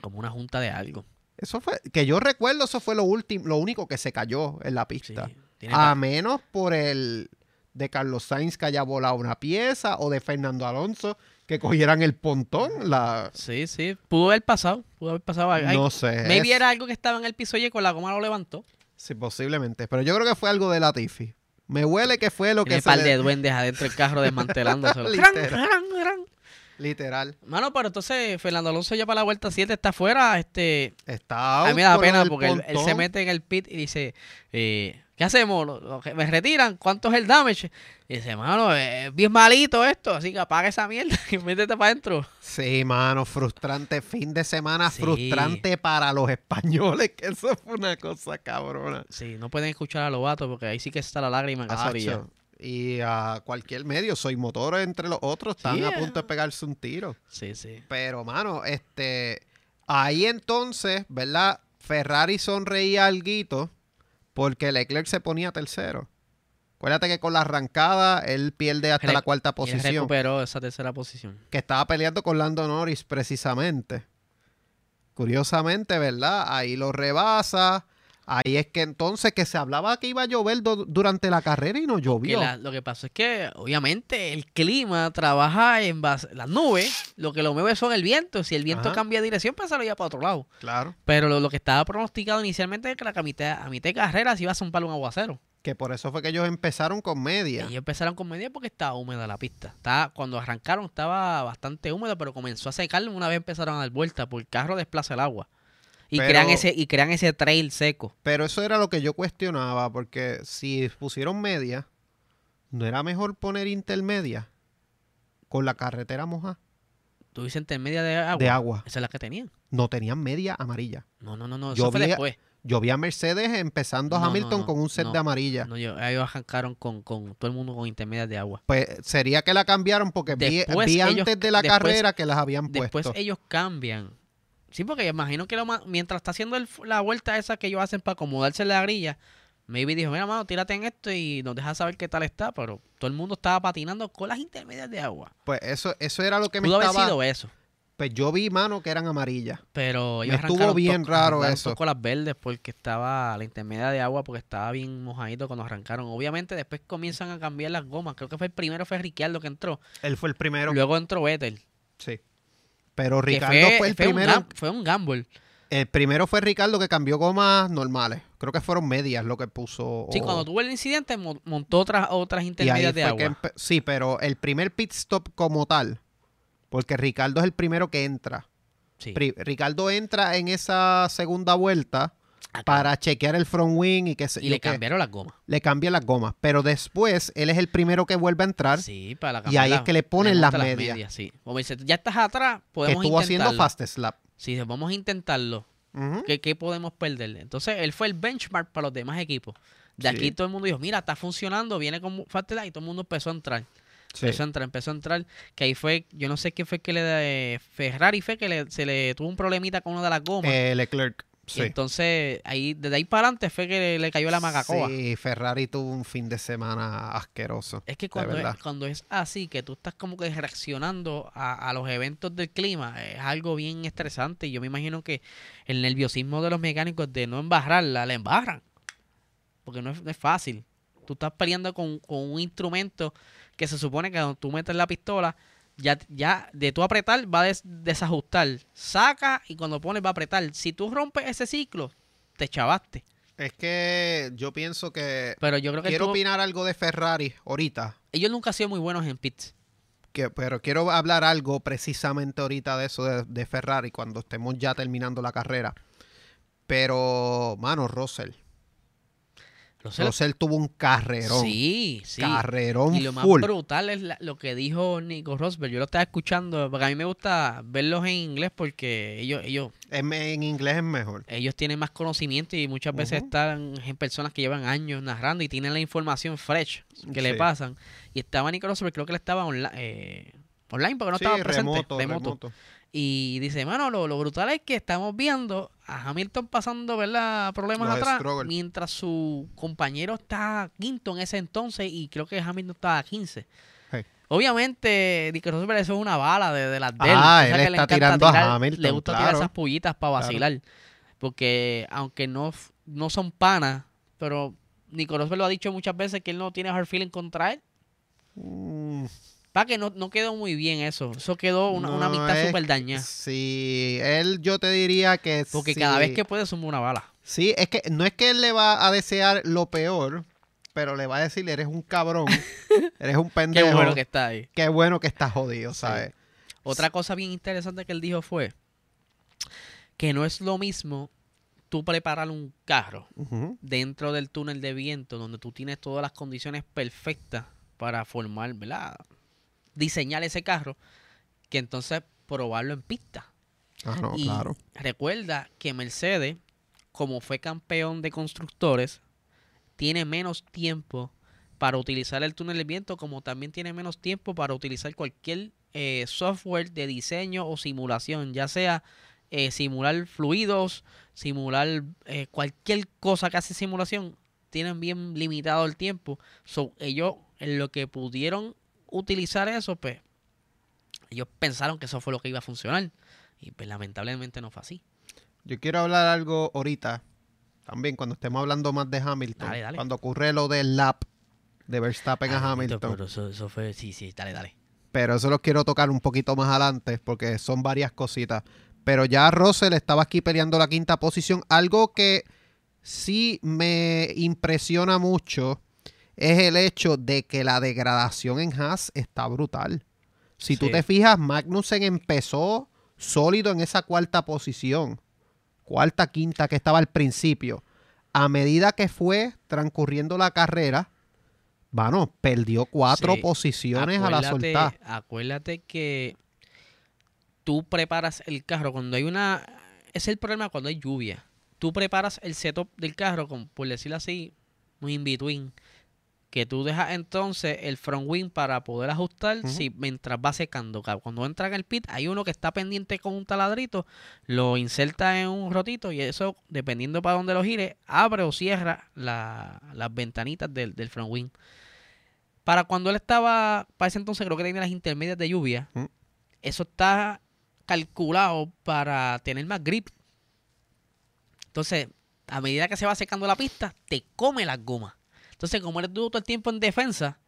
como una junta de algo. Eso fue. Que yo recuerdo, eso fue lo último, lo único que se cayó en la Sí. pista. Tiene A menos por el de Carlos Sainz que haya volado una pieza o de Fernando Alonso que cogieran el pontón. La... Sí, sí. Pudo haber pasado. Pudo haber pasado. Ay, No sé. Maybe es- era algo que estaba en el piso y con la goma lo levantó. Sí, posiblemente. Pero yo creo que fue algo de Latifi. Me huele que fue lo Tiene que un par de duendes adentro del carro desmantelándose. Literal. Mano, Literal. pero entonces Fernando Alonso ya para la vuelta 7 está afuera. Este, Está a mí me da pena porque él, él se mete en el pit y dice, eh, ¿qué hacemos? Lo- lo que- ¿Me retiran? ¿Cuánto es el damage? Y dice, mano, es bien malito esto, así que apaga esa mierda y métete para adentro. Sí, mano, frustrante. Fin de semana Sí. frustrante para los españoles, que eso fue una cosa cabrona. Sí, no pueden escuchar a Lobato porque ahí sí que está la lágrima en orilla. Y a cualquier medio, soy motor entre los otros, están Sí, a eh. punto de pegarse un tiro. Sí, sí. Pero, mano, este. Ahí entonces, ¿verdad? Ferrari sonreía alguito porque Leclerc se ponía tercero. Acuérdate que con la arrancada él pierde hasta Re- la cuarta él posición. recuperó esa tercera posición. Que estaba peleando con Lando Norris precisamente. Curiosamente, ¿verdad? Ahí lo rebasa. Ahí es que entonces que se hablaba que iba a llover durante la carrera y no llovió. la- lo que pasa es que, obviamente, el clima trabaja en base. Las nubes, lo que lo mueve son el viento. Si el viento Ajá. cambia de dirección, pues se lo lleva para otro lado. Claro. Pero lo, lo que estaba pronosticado inicialmente es que la a mitad, a mitad de carrera se iba a zumbar un aguacero. Que por eso fue que ellos empezaron con media. Y ellos empezaron con media porque estaba húmeda la pista. Estaba, cuando arrancaron estaba bastante húmedo, pero comenzó a secar una vez empezaron a dar vuelta, porque el carro desplaza el agua. Y Pero- crean ese, y crean ese trail seco. Pero eso era lo que yo cuestionaba, porque si pusieron media, ¿no era mejor poner intermedia con la carretera mojada? Tú dices intermedia de agua. de agua. Esa es la que tenían. No tenían media amarilla. No, no, no, no. Yo Eso fue vi- después. Yo vi a Mercedes empezando no, Hamilton no, con un set de amarilla. No, yo- ellos arrancaron con, con todo el mundo con intermedias de agua. Pues sería que la cambiaron porque vi, Después vi ellos- antes de la después- carrera que las habían Después puesto. ellos cambian. Sí, porque imagino que lo mientras está haciendo el- la vuelta esa que ellos hacen para acomodarse en la grilla, maybe dijo, mira, mano, tírate en esto y nos deja saber qué tal está, pero todo el mundo estaba patinando con las intermedias de agua. Pues eso, eso era lo que me Pudo haber sido eso, Pues yo vi, mano, que eran amarillas. pero Me estuvo bien raro eso. con las verdes porque estaba la intermedia de agua porque estaba bien mojadito cuando arrancaron. Obviamente después comienzan a cambiar las gomas. Creo que fue el primero fue Ricciardo que entró. Él fue el primero. Luego entró Vettel. Sí. Pero Ricardo fue, el un primero. gam- fue un gamble. El primero fue Ricardo que cambió gomas normales. Creo que fueron medias lo que puso. Sí, o- cuando tuvo el incidente mo- montó otras otras intermedias de agua. que Sí, pero el primer pit stop como tal. Porque Ricardo es el primero que entra. Sí. Ricardo entra en esa segunda vuelta Acá. para chequear el front wing y que se, y le cambiaron las gomas. le cambia las gomas. Pero después él es el primero que vuelve a entrar. Sí, para Y ahí es que le ponen las medias. sí. Como dice, ya estás atrás, que podemos estuvo haciendo fast slap. Sí, vamos a intentarlo. Ujú. ¿Qué, qué podemos perder? Entonces, él fue el benchmark para los demás equipos. De Sí. aquí todo el mundo dijo, mira, está funcionando, viene con fast slap", y todo el mundo empezó a entrar. Sí. Empezó a entrar, empezó a entrar. Que ahí fue, yo no sé qué fue que le de Ferrari fue que le- se le tuvo un problemita con una de las gomas. Eh, Leclerc. Y entonces, ahí, desde ahí para adelante fue que le, le cayó la magacoa. Sí, Ferrari tuvo un fin de semana asqueroso. Es que cuando es, cuando es así, que tú estás como que reaccionando a, a los eventos del clima, es algo bien estresante. Y yo me imagino que el nerviosismo de los mecánicos de no embarrarla, la embarran. Porque no es, no es fácil. Tú estás peleando con, con un instrumento que se supone que cuando tú metes la pistola, ya, ya de tú apretar va a des- desajustar. Saca y cuando pones va a apretar. Si tú rompes ese ciclo, te chavaste. Es que yo pienso que Pero yo creo que quiero tú- opinar algo de Ferrari ahorita. ellos nunca han sido muy buenos en pits. Que, pero quiero hablar algo precisamente ahorita de eso de, de Ferrari cuando estemos ya terminando la carrera. Pero, mano, Russell. Russell- Russell tuvo un carrerón. Sí, sí. Carrerón Y lo más full. brutal es la- lo que dijo Nico Rosberg. Yo lo estaba escuchando, porque a mí me gusta verlos en inglés porque ellos, ellos, En, en inglés es mejor. ellos tienen más conocimiento y muchas veces están en personas que llevan años narrando y tienen la información fresh que le pasan. Y estaba Nico Rosberg, creo que él estaba eh, online porque no sí, estaba presente. remoto, remoto. remoto. Y dice, mano, lo, lo brutal es que estamos viendo a Hamilton pasando, ¿verdad? Problemas Los atrás, mientras su compañero está quinto en ese entonces y creo que Hamilton estaba a 15. Sí. Obviamente, Nico Rosberg eso es una bala de, de las de. Ah, él que le está encanta tirando a tirar- Hamilton, Le gusta tirar esas pullitas para Claro. vacilar. Porque aunque no, no son panas, pero Nico Rosberg lo ha dicho muchas veces que él no tiene hard feeling contra él. Mm, Para que no, no quedó muy bien eso. Eso quedó una, una amistad súper dañada. Sí, él yo te diría que Porque sí. cada vez que puede suma una bala. Sí, es que no es que él le va a desear lo peor, pero le va a decir, eres un cabrón, eres un Qué pendejo. bueno que está ahí. Qué bueno que estás jodido, Sí. ¿sabes? Otra cosa bien interesante que él dijo fue que no es lo mismo tú preparar un carro dentro del túnel de viento donde tú tienes todas las condiciones perfectas para formar, ¿verdad? Diseñar ese carro que entonces probarlo en pista. Ah, no, y claro. recuerda que Mercedes, como fue campeón de constructores, tiene menos tiempo para utilizar el túnel de viento, como también tiene menos tiempo para utilizar cualquier eh, software de diseño o simulación, ya sea eh, simular fluidos, simular eh, cualquier cosa que hace simulación, tienen bien limitado el tiempo. So, ellos, en lo que pudieron utilizar eso, pues, ellos pensaron que eso fue lo que iba a funcionar. Y pues lamentablemente no fue así. Yo quiero hablar algo ahorita, también cuando estemos hablando más de Hamilton. Dale, dale. Cuando ocurre lo del lap de Verstappen a Ah, Hamilton. Pero eso, eso fue, sí, sí, dale, dale. pero eso lo quiero tocar un poquito más adelante porque son varias cositas. Pero ya Russell estaba aquí peleando la quinta posición. Algo que sí me impresiona mucho es el hecho de que la degradación en Haas está brutal. Si tú te fijas, Magnussen empezó sólido en esa cuarta posición. Cuarta, quinta que estaba al principio. A medida que fue transcurriendo la carrera, bueno, perdió cuatro Sí. posiciones a la soltada. Acuérdate que tú preparas el carro cuando hay una... Es el problema cuando hay lluvia. Tú preparas el setup del carro, con, por decirlo así, muy in between. Que tú dejas entonces el front wing para poder ajustar si, mientras va secando. Ca- Cuando entra en el pit, hay uno que está pendiente con un taladrito, lo inserta en un rotito y eso, dependiendo para dónde lo gire, abre o cierra la- las ventanitas del, del front wing. Para cuando él estaba, para ese entonces creo que tenía las intermedias de lluvia, eso está calculado para tener más grip. Entonces, a medida que se va secando la pista, te come las gomas. Entonces, como eres tú todo el tiempo en defensa,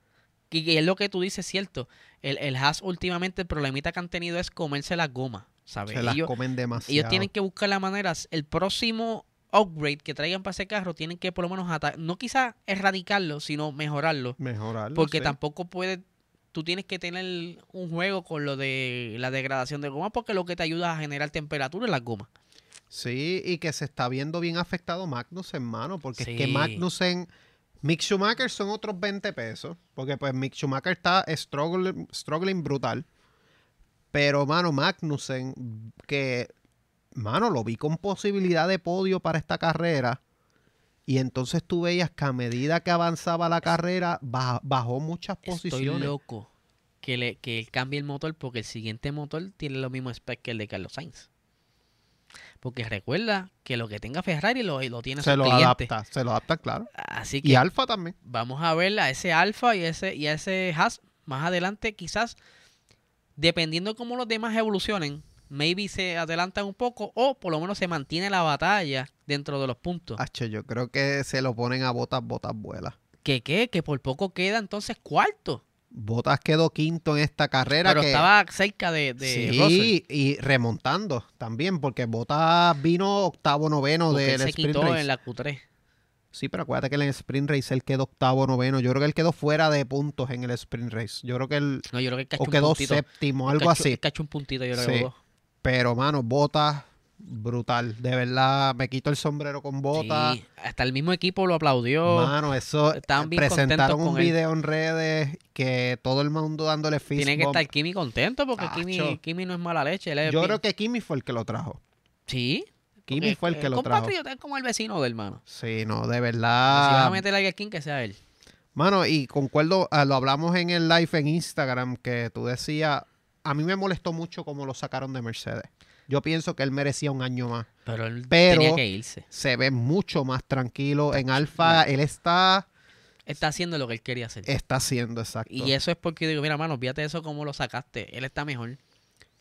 y que es lo que tú dices, cierto, el, el Haas últimamente el problemita que han tenido es comerse las gomas, ¿sabes? Se las Ellos, comen demasiado. ellos tienen que buscar la manera, el próximo upgrade que traigan para ese carro, tienen que por lo menos, ata- no quizás erradicarlo, sino mejorarlo. mejorarlo. Porque sí. tampoco puede, tú tienes que tener un juego con lo de la degradación de goma porque lo que te ayuda a generar temperatura es las gomas. Sí, y que se está viendo bien afectado Magnussen, mano, porque es que. Magnussen, Mick Schumacher son otros 20 pesos, porque pues Mick Schumacher está struggling, struggling brutal, pero mano, Magnussen, que, mano, lo vi con posibilidad de podio para esta carrera, y entonces tú veías que a medida que avanzaba la carrera, ba- bajó muchas Estoy posiciones. loco que, le, que él cambie el motor porque el siguiente motor tiene lo mismo spec que el de Carlos Sainz. Porque recuerda que lo que tenga Ferrari lo, lo tiene Se su lo cliente. adapta, se lo adapta, claro. Así Y que Alfa también. vamos a ver a ese Alfa y ese, y a ese Haas más adelante, quizás dependiendo cómo los demás evolucionen, maybe se adelantan un poco o por lo menos se mantiene la batalla dentro de los puntos. Hacho, yo creo que se lo ponen a botas, botas vuelas. ¿Que qué? Que por poco queda entonces cuarto. Botas quedó quinto en esta carrera. Pero que, estaba cerca de, de sí, Russell. y remontando también, porque Botas vino octavo, noveno Porque él del se sprint quitó race. en la Q3. Sí, pero acuérdate que en el sprint race él quedó octavo, noveno. Yo creo que él quedó fuera de puntos en el sprint race. Yo creo que él No, yo creo que cacho o quedó puntito. séptimo, algo cacho- así. el cacho un puntito, yo creo Sí. que. Pero, mano, Botas, brutal. De verdad, me quito el sombrero con Botas. Sí, hasta el mismo equipo lo aplaudió. Mano, eso Estaban bien presentaron un él. video en redes que todo el mundo dándole fist Tiene que bump. estar Kimi contento porque Kimi. Kimi no es mala leche. él es Yo bien- creo que Kimi fue el que lo trajo. Sí. Kimi fue el que lo trajo. es como el vecino del hermano. Sí, no, de si vas verdad. a meter a King, que sea él. Mano, y concuerdo, ah, lo hablamos en el live en Instagram, que tú decías, a mí me molestó mucho cómo lo sacaron de Mercedes. Yo pienso que él merecía un año más. Pero él Pero- tenía que irse. Se ve mucho más tranquilo en Alfa. Él está, Está haciendo lo que él quería hacer. está haciendo exacto. Y eso es porque digo, mira, mano, fíjate eso cómo lo sacaste. Él está mejor.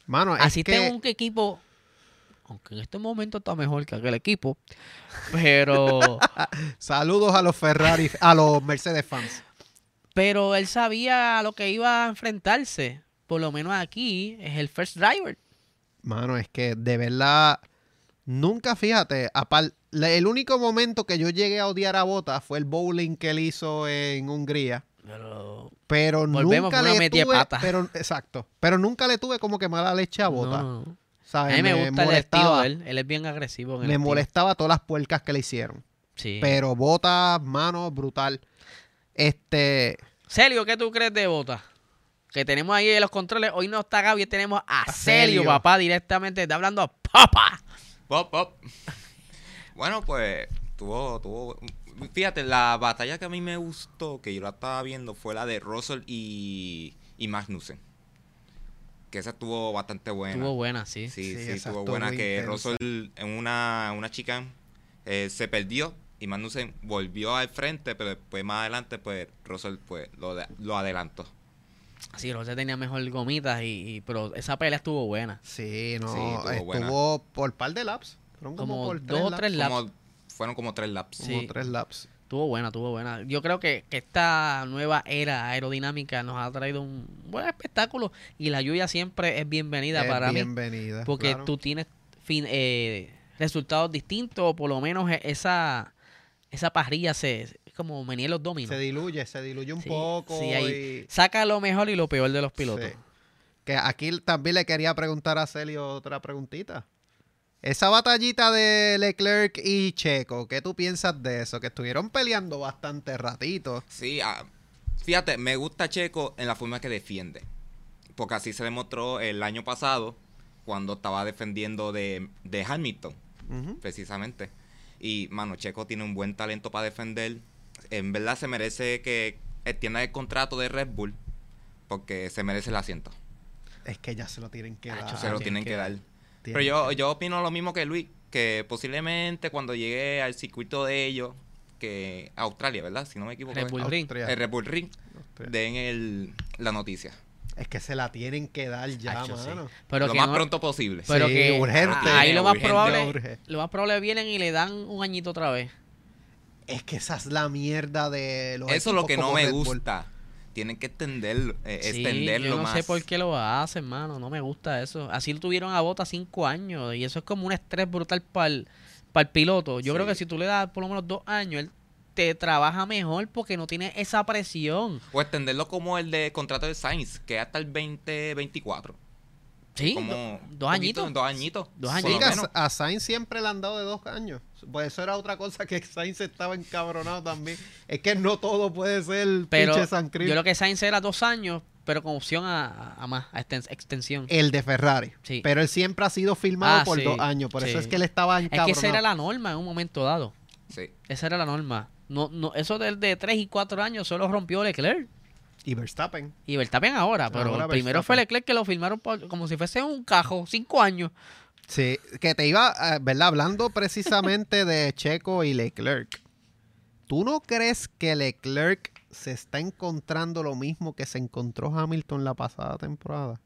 Mano, es Así que tengo un equipo, aunque en este momento está mejor que aquel equipo, pero saludos a los Ferrari, a los Mercedes fans. pero él sabía a lo que iba a enfrentarse. Por lo menos aquí es el first driver. Mano, es que de verdad, nunca fíjate, el único momento que yo llegué a odiar a Bota fue el bowling que él hizo en Hungría. Pero Pero nunca le tuve, pata. pero exacto, pero nunca le tuve como que mala leche a Bota. no. ¿sabes? a mí me, gusta el estilo molestaba, de él. Él es bien agresivo. En el me estilo. molestaba todas las puercas que le hicieron. Sí. Pero Bota, mano, brutal. Este, Celio, ¿qué tú crees de Bota? Que tenemos ahí en los controles. Hoy no está Gaby, tenemos a, Celio, papá, directamente. Está hablando a papá. Pop, pop. Bueno, pues tuvo, tuvo. Fíjate, la batalla que a mí me gustó, que yo la estaba viendo, fue la de Russell y, y Magnussen. Que esa estuvo bastante buena. Estuvo buena, sí. Sí, Sí, sí, estuvo buena. Que. Russell en una, una chica eh, se perdió y Magnussen volvió al frente, pero después más adelante, pues Russell pues, lo, lo adelantó. Sí, Rosé tenía mejor gomitas, y, y- pero esa pelea estuvo buena. sí, no, Sí, estuvo estuvo, buena. por par de laps. Fueron como, Como por dos o tres laps. Como, fueron como tres laps. Como Sí. tres laps. Estuvo buena, estuvo buena. Yo creo que, que esta nueva era aerodinámica nos ha traído un buen espectáculo y la lluvia siempre es bienvenida Es para mí. bienvenida. Porque claro. tú tienes fin, eh, resultados distintos, o por lo menos e- esa, esa parrilla se como venía los dominos. se diluye, se diluye un Sí, poco. sí, ahí y- Saca lo mejor y lo peor de los pilotos. Sí. Que aquí también le quería preguntar a Celio otra preguntita. Esa batallita de Leclerc y Checo, ¿qué tú piensas de eso? Que estuvieron peleando bastante ratito. Sí, ah, fíjate, me gusta Checo en la forma que defiende. Porque así se demostró el año pasado cuando estaba defendiendo de, de Hamilton, precisamente. Y, mano, Checo tiene un buen talento para defender. En verdad se merece que extienda el contrato de Red Bull porque se merece el asiento. Es que ya se lo tienen que dar. se lo tienen que que dar. Pero yo, yo opino lo mismo que Luis, que posiblemente cuando llegue al circuito de ellos, que Australia, ¿verdad? Si no me equivoco. Red es. Bull Ring. Austria. El Red Bull Ring, Austria. den el, la noticia. Es que se la tienen que dar ya, Hacho, sí. mano. Pero lo que más no- pronto posible. Pero Sí, que urgente. ah, ahí lo más Urgente, probable, urge. lo más probable vienen y le dan un añito otra vez. Es que esa es la mierda de los Eso es lo que no me Red Bull. gusta. Tienen que extenderlo, eh, Sí, extenderlo yo no más. sé por qué lo hacen, mano. No me gusta eso. Así lo tuvieron a Bota cinco años y eso es como un estrés brutal para el, piloto. Yo Sí. creo que si tú le das por lo menos dos años, él te trabaja mejor porque no tiene esa presión. O extenderlo como el de contrato de Sainz, que es hasta el 2024. Sí, Como do- dos añitos. poquito- Dos añitos. Dos Sí, añitos. menos. a, a Sainz siempre le han dado de dos años. Pues eso era otra cosa que Sainz estaba encabronado también. Es que no todo puede ser Pero pinche San yo lo que Sainz era dos años, pero con opción a, más, a exten- extensión. El de Ferrari. Sí. Pero él siempre ha sido filmado Ah, por sí, dos años. Por eso sí. es que él estaba es encabronado. que esa era la norma en un momento dado. Sí. Esa era la norma. No, no, eso del de tres y cuatro años solo rompió Leclerc. Y Verstappen. Y Verstappen ahora, pero Ahora primero Verstappen. fue Leclerc que lo firmaron por- como si fuese un cajo, cinco años. Sí, que te iba, eh, ¿verdad? Hablando precisamente de Checo y Leclerc. ¿Tú no crees que Leclerc se está encontrando lo mismo que se encontró Hamilton la pasada temporada?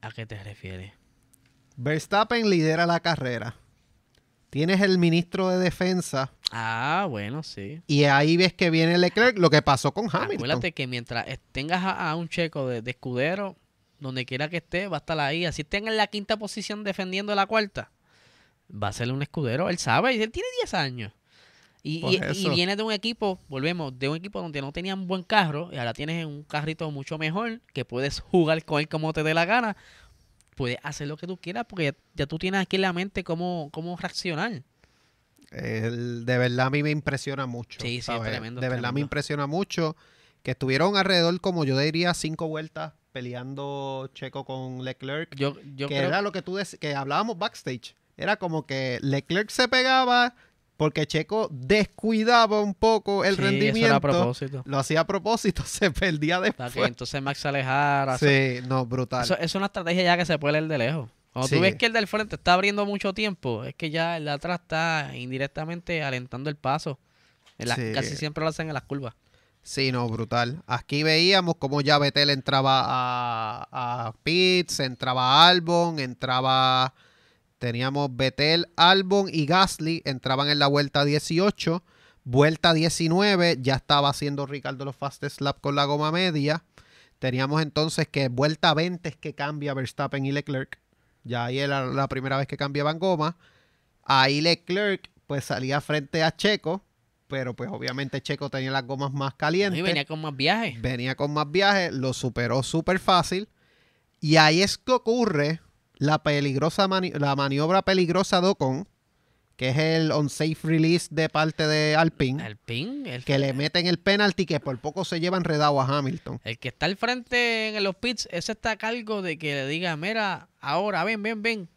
¿A qué te refieres? Verstappen lidera la carrera. Tienes el ministro de defensa Ah, bueno, sí. y ahí ves que viene Leclerc, lo que pasó con Hamilton. Acuérdate que mientras tengas a, a un checo de, de escudero, donde quiera que esté, va a estar ahí. Así tenga en la quinta posición defendiendo la cuarta, va a ser un escudero. Él sabe, y él tiene 10 años. Y, viene de un equipo, volvemos, de un equipo donde no tenían buen carro, y ahora tienes un carrito mucho mejor, que puedes jugar con él como te dé la gana. Puedes hacer lo que tú quieras, porque ya, ya tú tienes aquí en la mente cómo, cómo reaccionar. Él, de verdad a mí me impresiona mucho. Sí, sí, es tremendo, De es verdad me impresiona mucho que estuvieron alrededor, como yo diría, cinco vueltas peleando Checo con Leclerc. Yo, yo que creo era lo que tú que hablábamos backstage. Era como que Leclerc se pegaba porque Checo descuidaba un poco el Sí, eso era a rendimiento. propósito. Lo hacía a propósito, se perdía que después. entonces Max se alejara. Sí, no, brutal. Eso, es una estrategia ya que se puede leer de lejos. Cuando Sí. tú ves que el del frente está abriendo mucho tiempo, es que ya el de atrás está indirectamente alentando el paso. En la- Sí. Casi siempre lo hacen en las curvas. Sí, no, brutal. Aquí veíamos cómo ya Betel entraba a, a Pitts, entraba Albon, entraba. Teníamos Betel, Albon y Gasly entraban en la vuelta 18. Vuelta 19, ya estaba haciendo Ricardo los fastest lap con la goma media. Teníamos entonces que vuelta 20 es que cambia Verstappen y Leclerc. Ya ahí era la primera vez que cambiaban goma. Ahí Leclerc pues salía frente a Checo, pero pues obviamente Checo tenía las gomas más calientes. Y venía con más viajes. Venía con más viajes, lo superó súper fácil. Y ahí es que ocurre la peligrosa mani- la maniobra peligrosa de Ocon, que es el unsafe release de parte de Alpine, El pin, el que le meten el penalti que por poco se lleva enredado a Hamilton. El que está al frente en los pits, ese está a cargo de que le diga, mira, ahora ven, ven, ven.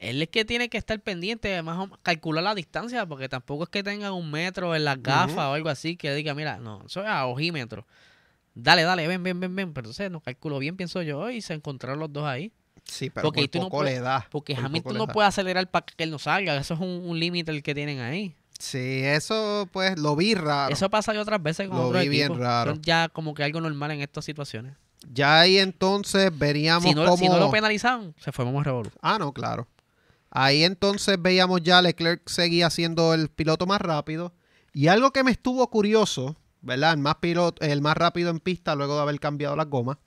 Él es que tiene que estar pendiente, además calcular la distancia, porque tampoco es que tenga un metro en las gafas o algo así, que diga, mira, no, eso es a ojímetro. Dale, dale, ven, ven, ven, ven. Pero entonces no calculó bien, pienso yo, y se encontraron los dos ahí. Sí, pero Porque por tú no poco puedes- le da. Porque por Hamilton no puede acelerar para que él no salga, eso es un, un límite el que tienen ahí. Sí, eso pues lo vi raro. Eso pasa ya otras veces con Lo otros vi bien raro. Son ya como que algo normal en estas situaciones. Ya ahí entonces veríamos Si no, cómo... si no lo penalizaban, se formamos revolú. Ah, no, claro. Ahí entonces veíamos ya Leclerc seguía siendo el piloto más rápido. Y algo que me estuvo curioso, ¿verdad? El más, piloto, el más rápido en pista luego de haber cambiado las gomas.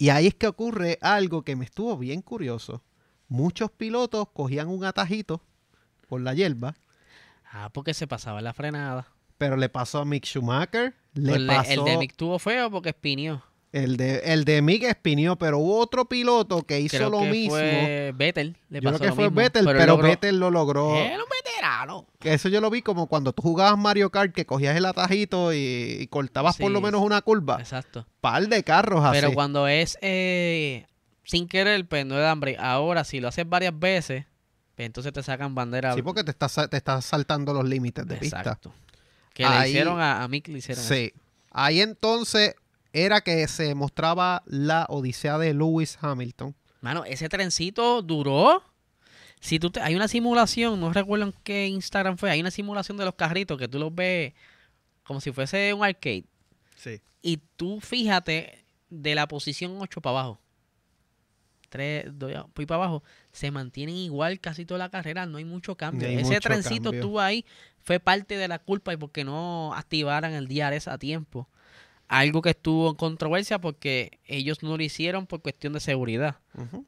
Y ahí es que ocurre algo que me estuvo bien curioso. Muchos pilotos cogían un atajito por la hierba, Ah, porque se pasaba la frenada. pero le pasó a Mick Schumacher, le Pues pasó... el de Mick tuvo feo porque espinió. El de, el de Mick espinió, pero hubo otro piloto que hizo Creo lo que mismo. fue Vettel. Le Yo creo pasó que lo fue mismo, Vettel, pero, logró- Vettel lo logró. Era un veterano. Que eso yo lo vi como cuando tú jugabas Mario Kart, que cogías el atajito y, y cortabas por lo menos una curva. Exacto. Par de carros así. Pero cuando es eh, sin querer, pues no dan break. Ahora, si lo haces varias veces, pues entonces te sacan bandera. Sí, porque te estás, te estás saltando los límites de pista. Exacto. Que le hicieron a, a Mick, le hicieron eso. Sí. Ahí entonces era que se mostraba la odisea de Lewis Hamilton. Mano, ese trencito duró. Si tú te- hay una simulación, no recuerdo en qué Instagram fue, hay una simulación de los carritos que tú los ves como si fuese un arcade. Sí. Y tú fíjate de la posición 8 para abajo. 3, 2, y para abajo. Se mantienen igual casi toda la carrera. No hay mucho cambio. Hay Ese mucho trencito cambio. estuvo ahí. Fue parte de la culpa y porque no activaran el DRS a tiempo. Algo que estuvo en controversia porque ellos no lo hicieron por cuestión de seguridad.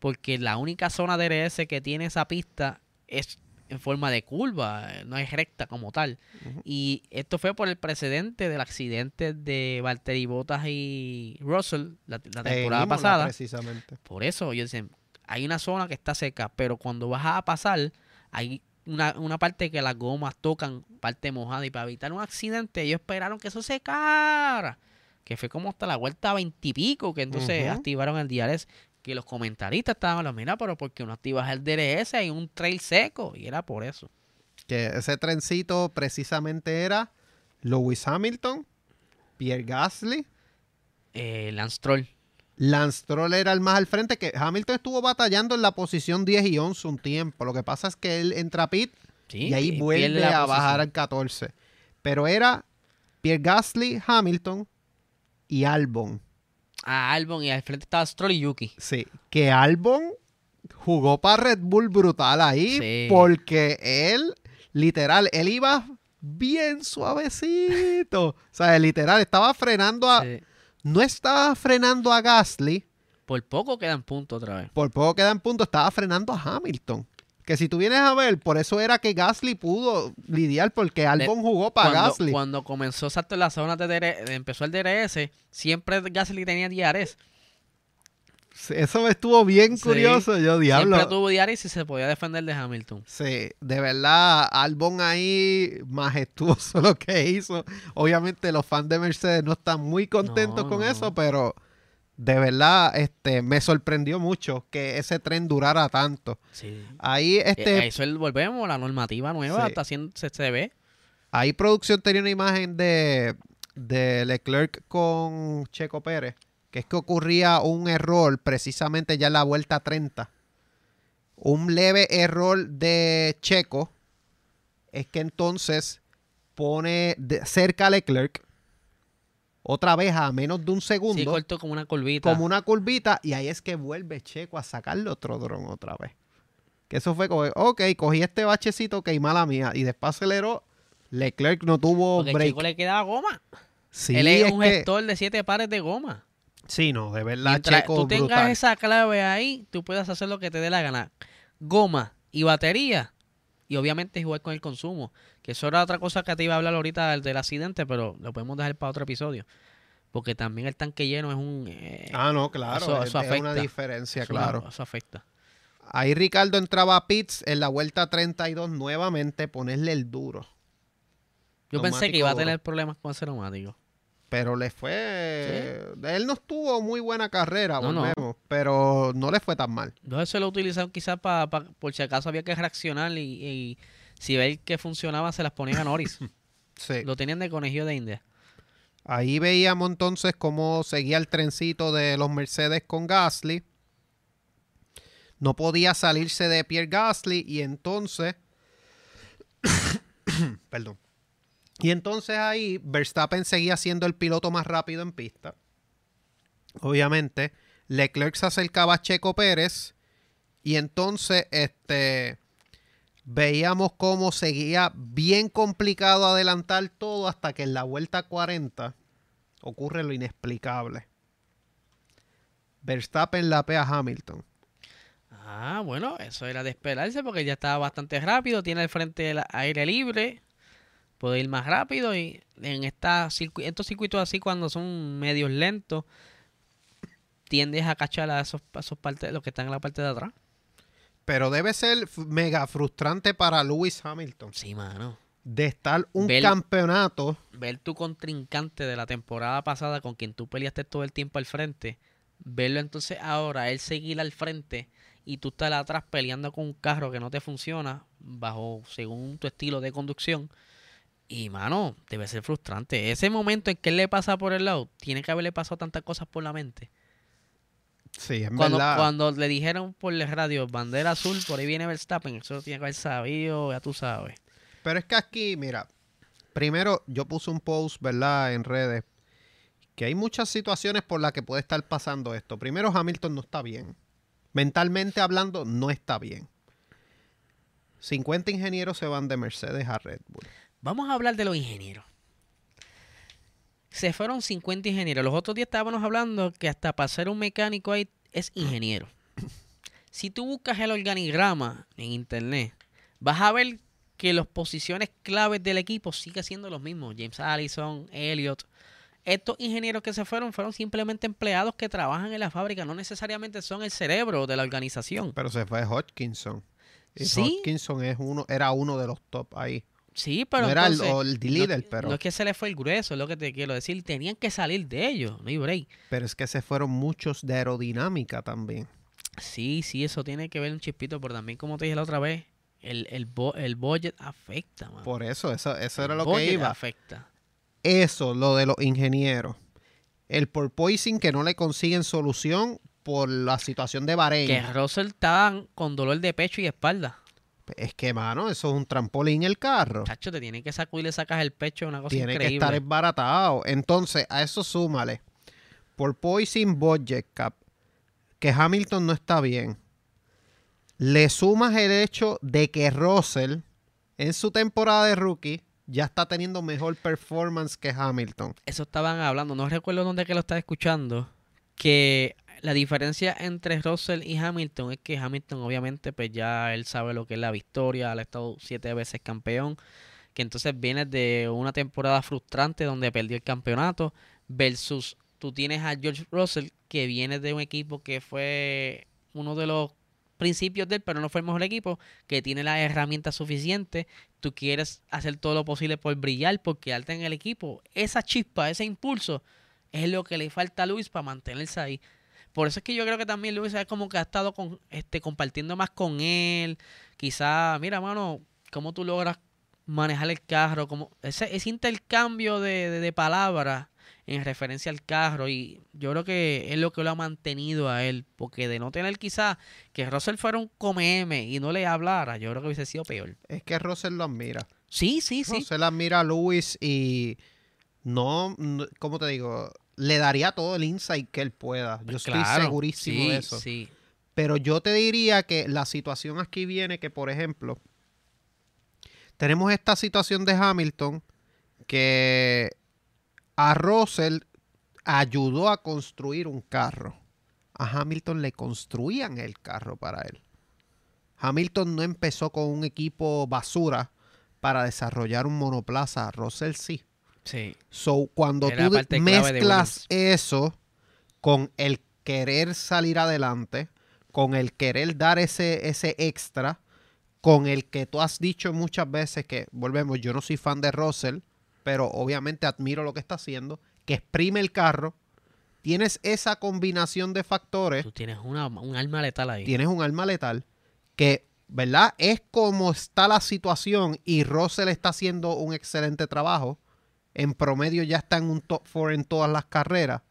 Porque la única zona DRS que tiene esa pista es en forma de curva, eh, no es recta como tal. Y esto fue por el precedente del accidente de Valtteri Bottas y Russell la, temporada Imola, pasada. Precisamente. Por eso ellos dicen, hay una zona que está seca, pero cuando vas a pasar, hay una, una parte que las gomas tocan, parte mojada, y para evitar un accidente, ellos esperaron que eso secara. Que fue como hasta la vuelta veintipico, que entonces activaron el DRS. Que los comentaristas estaban a los mira, pero porque no activas el DRS en un trail seco? Y era por eso. Que ese trencito precisamente era Lewis Hamilton, Pierre Gasly, Eh, Lance Troll. Lance Stroll era el más al frente, que Hamilton estuvo batallando en la posición 10 y 11 un tiempo. Lo que pasa es que él entra a pit Sí, y ahí vuelve a bajar al 14. Pero era Pierre Gasly, Hamilton y Albon. a Albon y al frente estaba Stroll y Yuki. Sí, que Albon jugó para Red Bull brutal ahí Sí. porque él, literal, él iba bien suavecito. o sea, literal, estaba frenando a... Sí. No estaba frenando a Gasly, Por poco quedan puntos otra vez. por poco queda en punto, estaba frenando a Hamilton. Que si tú vienes a ver, por eso era que Gasly pudo lidiar porque Albon jugó para cuando, Gasly. cuando comenzó exacto la zona de DRS, empezó el DRS, siempre Gasly tenía DRS. Eso estuvo bien Sí. curioso, yo diablo. Siempre tuvo DRS y se podía defender de Hamilton. Sí, de verdad, Albon ahí majestuoso lo que hizo. Obviamente los fans de Mercedes no están muy contentos No, con no. eso, pero de verdad este me sorprendió mucho que ese tren durara tanto. Sí. Ahí Eh, este a eso volvemos, la normativa nueva Sí. está haciendo, se, se ve. ahí producción tenía una imagen de de Leclerc con Checo Pérez, que es que ocurría un error precisamente ya en la vuelta 30. Un leve error de Checo es que entonces pone de- cerca a Leclerc otra vez a menos de un Sí, segundo cortó como una curvita. como una curvita y ahí es que vuelve Checo a sacarle otro dron otra vez. Que eso fue como, ok, cogí este bachecito, ok, mala mía. Y después aceleró, Leclerc no tuvo porque break. chico le quedaba goma. Sí, Él es, es un que- gestor de siete pares de goma. sí, no, de verdad, Mientras Checo tú tengas esa clave ahí, tú puedes hacer lo que te dé la gana. Goma y batería. Y obviamente jugar con el consumo. Que eso era otra cosa que te iba a hablar ahorita del, del accidente, pero lo podemos dejar para otro episodio. Porque también el tanque lleno es un... eh, Ah, no, claro, Eso- es, eso es una diferencia, eso- claro. Eso afecta. Ahí Ricardo entraba a pits en la vuelta 32 nuevamente, ponerle el duro. Yo pensé que iba a duro. tener problemas con ese neumático. Pero le fue... Él no estuvo muy buena carrera, No, no. volvemos, pero no le fue tan mal. Yo eso lo utilizaron quizás para... por si acaso había que reaccionar y, y si ver que funcionaba se las ponían a Norris. Sí. lo tenían de conejillo de India. Ahí veíamos entonces cómo seguía el trencito de los Mercedes con Gasly. No podía salirse de Pierre Gasly y entonces... Perdón. Y entonces ahí Verstappen seguía siendo el piloto más rápido en pista. Obviamente, Leclerc se acercaba a Checo Pérez y entonces este veíamos cómo seguía bien complicado adelantar todo hasta que en la vuelta 40 ocurre lo inexplicable. Verstappen lapea a Hamilton. Ah, bueno, eso era de esperarse porque ya estaba bastante rápido, tiene el frente del aire libre, puede ir más rápido y en esta estos circuitos así cuando son medios lentos tiendes a cachar a a esos partes, los que están en la parte de atrás. Pero debe ser mega frustrante para Lewis Hamilton Sí, mano. de estar un Ver- campeonato. Ver tu contrincante de la temporada pasada con quien tú peleaste todo el tiempo al frente, verlo entonces ahora, él seguir al frente y tú estás atrás peleando con un carro que no te funciona bajo según tu estilo de conducción. Y mano, debe ser frustrante. Ese momento en que él le pasa por el lado, tiene que haberle pasado tantas cosas por la mente. Sí, es Cuando, verdad. cuando le dijeron por la radio, bandera azul, por ahí viene Verstappen, eso lo tiene que haber sabido, ya tú sabes. Pero es que aquí, mira, primero yo puse un post, ¿verdad? En redes, que hay muchas situaciones por las que puede estar pasando esto. Primero, Hamilton no está bien. Mentalmente hablando, no está bien. 50 ingenieros se van de Mercedes a Red Bull. Vamos a hablar de los ingenieros. Se fueron 50 ingenieros. Los otros días estábamos hablando que hasta para ser un mecánico ahí es ingeniero. Si tú buscas el organigrama en internet, vas a ver que las posiciones claves del equipo siguen siendo los mismos. James Allison, Elliot. Estos ingenieros que se fueron fueron simplemente empleados que trabajan en la fábrica, no necesariamente son el cerebro de la organización. Pero se fue Hodgkinson. Y Sí. Hodgkinson es uno, era uno de los top ahí. Sí, pero no era el, entonces, o el líder, no, pero, no es que se le fue el grueso, es lo que te quiero decir. Tenían que salir de ellos, no hay break. pero es que se fueron muchos de aerodinámica también. Sí, sí, eso tiene que ver un chispito, pero también, como te dije la otra vez, el, el, bo- el budget afecta, man. Por eso, eso, eso era El lo que iba. afecta. Eso, lo de los ingenieros. El porpoising que no le consiguen solución por la situación de Bahrein. Que Russell estaba con dolor de pecho y espalda. Es que, mano, eso es un trampolín el carro. Chacho, te tiene que sacudir y le sacas el pecho, una cosa Tiene que estar esbaratado. Entonces, a eso súmale. Porpoising budget cap. Que Hamilton no está bien. Le sumas el hecho de que Russell, en su temporada de rookie, ya está teniendo mejor performance que Hamilton. Eso estaban hablando, no recuerdo dónde que lo estaba escuchando, que la diferencia entre Russell y Hamilton es que Hamilton obviamente pues ya él sabe lo que es la victoria, él ha estado siete veces campeón, que entonces viene de una temporada frustrante donde perdió el campeonato versus tú tienes a George Russell que viene de un equipo que fue uno de los principios de él, pero no fue el mejor equipo, que tiene las herramientas suficientes, tú quieres hacer todo lo posible por brillar, por quedarte en el equipo, esa chispa, ese impulso, es lo que le falta a Luis para mantenerse ahí. Por eso es que yo creo que también Luis es como que ha estado con, este, compartiendo más con él. Quizá, mira, mano, cómo tú logras manejar el carro, como ese, ese intercambio de, de, de palabras en referencia al carro. Y yo creo que es lo que lo ha mantenido a él. Porque de no tener quizá que Russell fuera un come M y no le hablara, yo creo que hubiese sido peor. Es que Russell lo admira. Sí, sí, sí. Russell admira a Lewis y no, no- ¿cómo te digo? Le daría todo el insight que él pueda. Yo estoy Claro, segurísimo sí, de eso. Sí, Pero yo te diría que la situación aquí viene que, por ejemplo, tenemos esta situación de Hamilton que a Russell ayudó a construir un carro. A Hamilton le construían el carro para él. Hamilton no empezó con un equipo basura para desarrollar un monoplaza. Russell sí. Sí. So, cuando Era tú mezclas eso con el querer salir adelante, con el querer dar ese, ese extra, con el que tú has dicho muchas veces que, volvemos, yo no soy fan de Russell, pero obviamente admiro lo que está haciendo, que exprime el carro, tienes esa combinación de factores, Tú tienes una, un alma letal ahí. tienes un arma letal que, ¿verdad? Es como está la situación y Russell está haciendo un excelente trabajo. En promedio ya está en un top 4 en todas las carreras.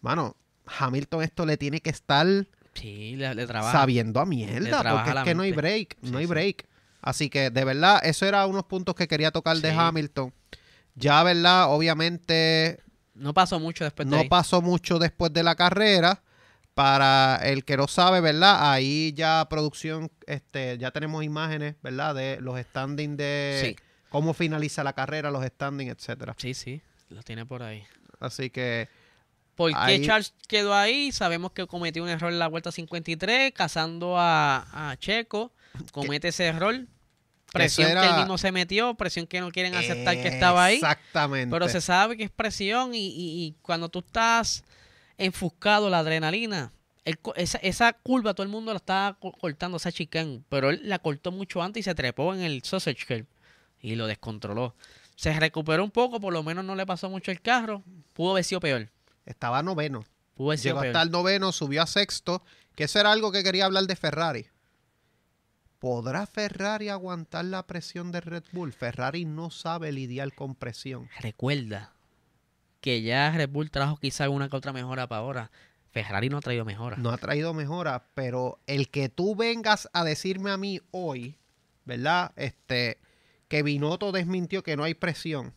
Mano, Hamilton esto le tiene que estar Sí, le, le sabiendo a mierda, porque es que no hay break, Sí, no hay break. Así que de verdad, eso era unos puntos que quería tocar de. Hamilton. Ya, ¿verdad? Obviamente No pasó mucho después de no ahí. pasó mucho después de la carrera. Para el que no sabe, ¿verdad? Ahí ya producción, este, ya tenemos imágenes, ¿verdad? De los standings de Sí. Cómo finaliza la carrera, los standings, etcétera. Sí, sí, lo tiene por ahí. Así que ¿Por qué Ahí- Charles quedó ahí? Sabemos que cometió un error en la vuelta 53, cazando a, a Checo. Comete ese error. Presión que él mismo se metió, presión que no quieren aceptar que estaba ahí. Exactamente. Pero se sabe que es presión y, y- y cuando tú estás enfuscado, la adrenalina, esa, esa curva todo el mundo la estaba co- cortando, esa chicane, pero él la cortó mucho antes y se trepó en el sausage curve y lo descontroló. Se recuperó un poco, por lo menos no le pasó mucho el carro, pudo haber sido peor. Estaba noveno. Pudo haber sido Llegó peor. hasta el noveno, subió a sexto, que eso era algo que quería hablar de Ferrari. ¿Podrá Ferrari aguantar la presión de Red Bull? Ferrari no sabe lidiar con presión. Recuerda que ya Red Bull trajo quizá una que otra mejora para ahora. Ferrari no ha traído mejora. No ha traído mejora, pero el que tú vengas a decirme a mí hoy, ¿verdad? Este, que Binotto desmintió que no hay presión.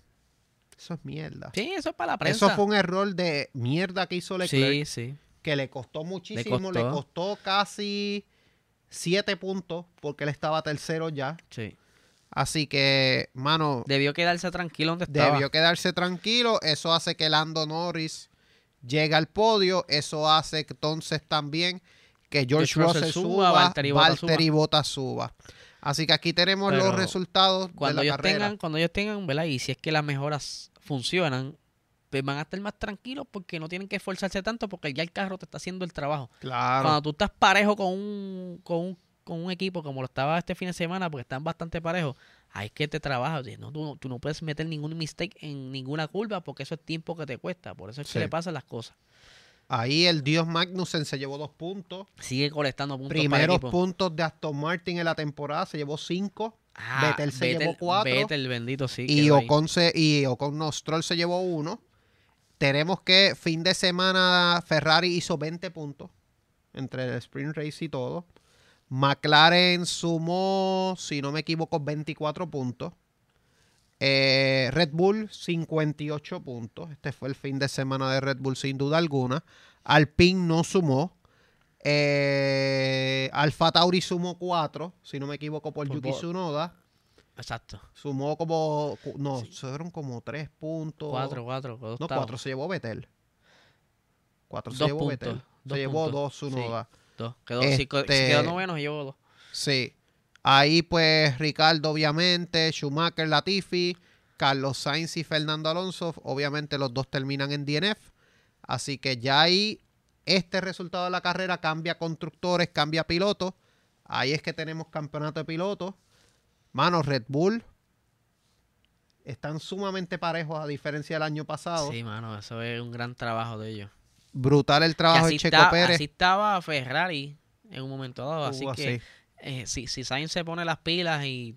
Eso es mierda. Sí, eso es para la prensa. Eso fue un error de mierda que hizo Leclerc. Sí, sí. que le costó muchísimo, le costó. costó, casi siete puntos porque él estaba tercero ya. sí. Así que, mano, Debió quedarse tranquilo donde estaba. debió quedarse tranquilo. Eso hace que Lando Norris llegue al podio. Eso hace entonces también que George, George Russell, Russell suba, suba, Valtteri Bottas suba. Así que aquí tenemos Pero los resultados cuando de la ellos carrera. tengan, cuando ellos tengan, ¿verdad? Y si es que las mejoras funcionan, pues van a estar más tranquilos porque no tienen que esforzarse tanto porque ya el carro te está haciendo el trabajo. Claro. Cuando tú estás parejo con un, con un, con un equipo como lo estaba este fin de semana, porque están bastante parejos, ahí es que te trabajas. No, tú, no- tú no puedes meter ningún mistake en ninguna curva porque eso es tiempo que te cuesta. Por eso es Sí. que le pasan las cosas. Ahí el Dios Magnussen se llevó dos puntos. Sigue colectando puntos para el Primeros puntos de Aston Martin en la temporada se llevó cinco. Ah, Vettel se llevó cuatro. Vettel, bendito, sí. y. Ocon, se, y Ocon no, Stroll se llevó uno. Tenemos que fin de semana Ferrari hizo 20 puntos entre el sprint race y todo. McLaren sumó, si no me equivoco, 24 puntos. Eh, Red Bull 58 puntos. Este fue el fin de semana de Red Bull sin duda alguna. Alpine no sumó. Eh, Alfa Tauri sumó 4, si no me equivoco, por Por Yuki Tsunoda. Exacto. Sumó como. No, fueron como tres puntos. Cuatro, cuatro. dos No, octavos. cuatro se llevó Betel. Cuatro se Dos llevó puntos, Betel. Se llevó puntos, dos Tsunoda. Dos. Quedó, co- si Este- quedó noveno, se llevó dos. Sí. Ahí, pues, Ricardo, obviamente. Schumacher, Latifi. Carlos Sainz y Fernando Alonso. Obviamente, los dos terminan en DNF. Así que ya ahí, este resultado de la carrera cambia constructores, cambia pilotos. Ahí es que tenemos campeonato de pilotos. Mano, Red Bull. Están sumamente parejos a diferencia del año pasado. Sí, mano, eso es un gran trabajo de ellos. Brutal el trabajo así, de Checo está- Pérez. así estaba Ferrari en un momento dado. Así Estuvo que así. Eh, si, si Sainz se pone las pilas y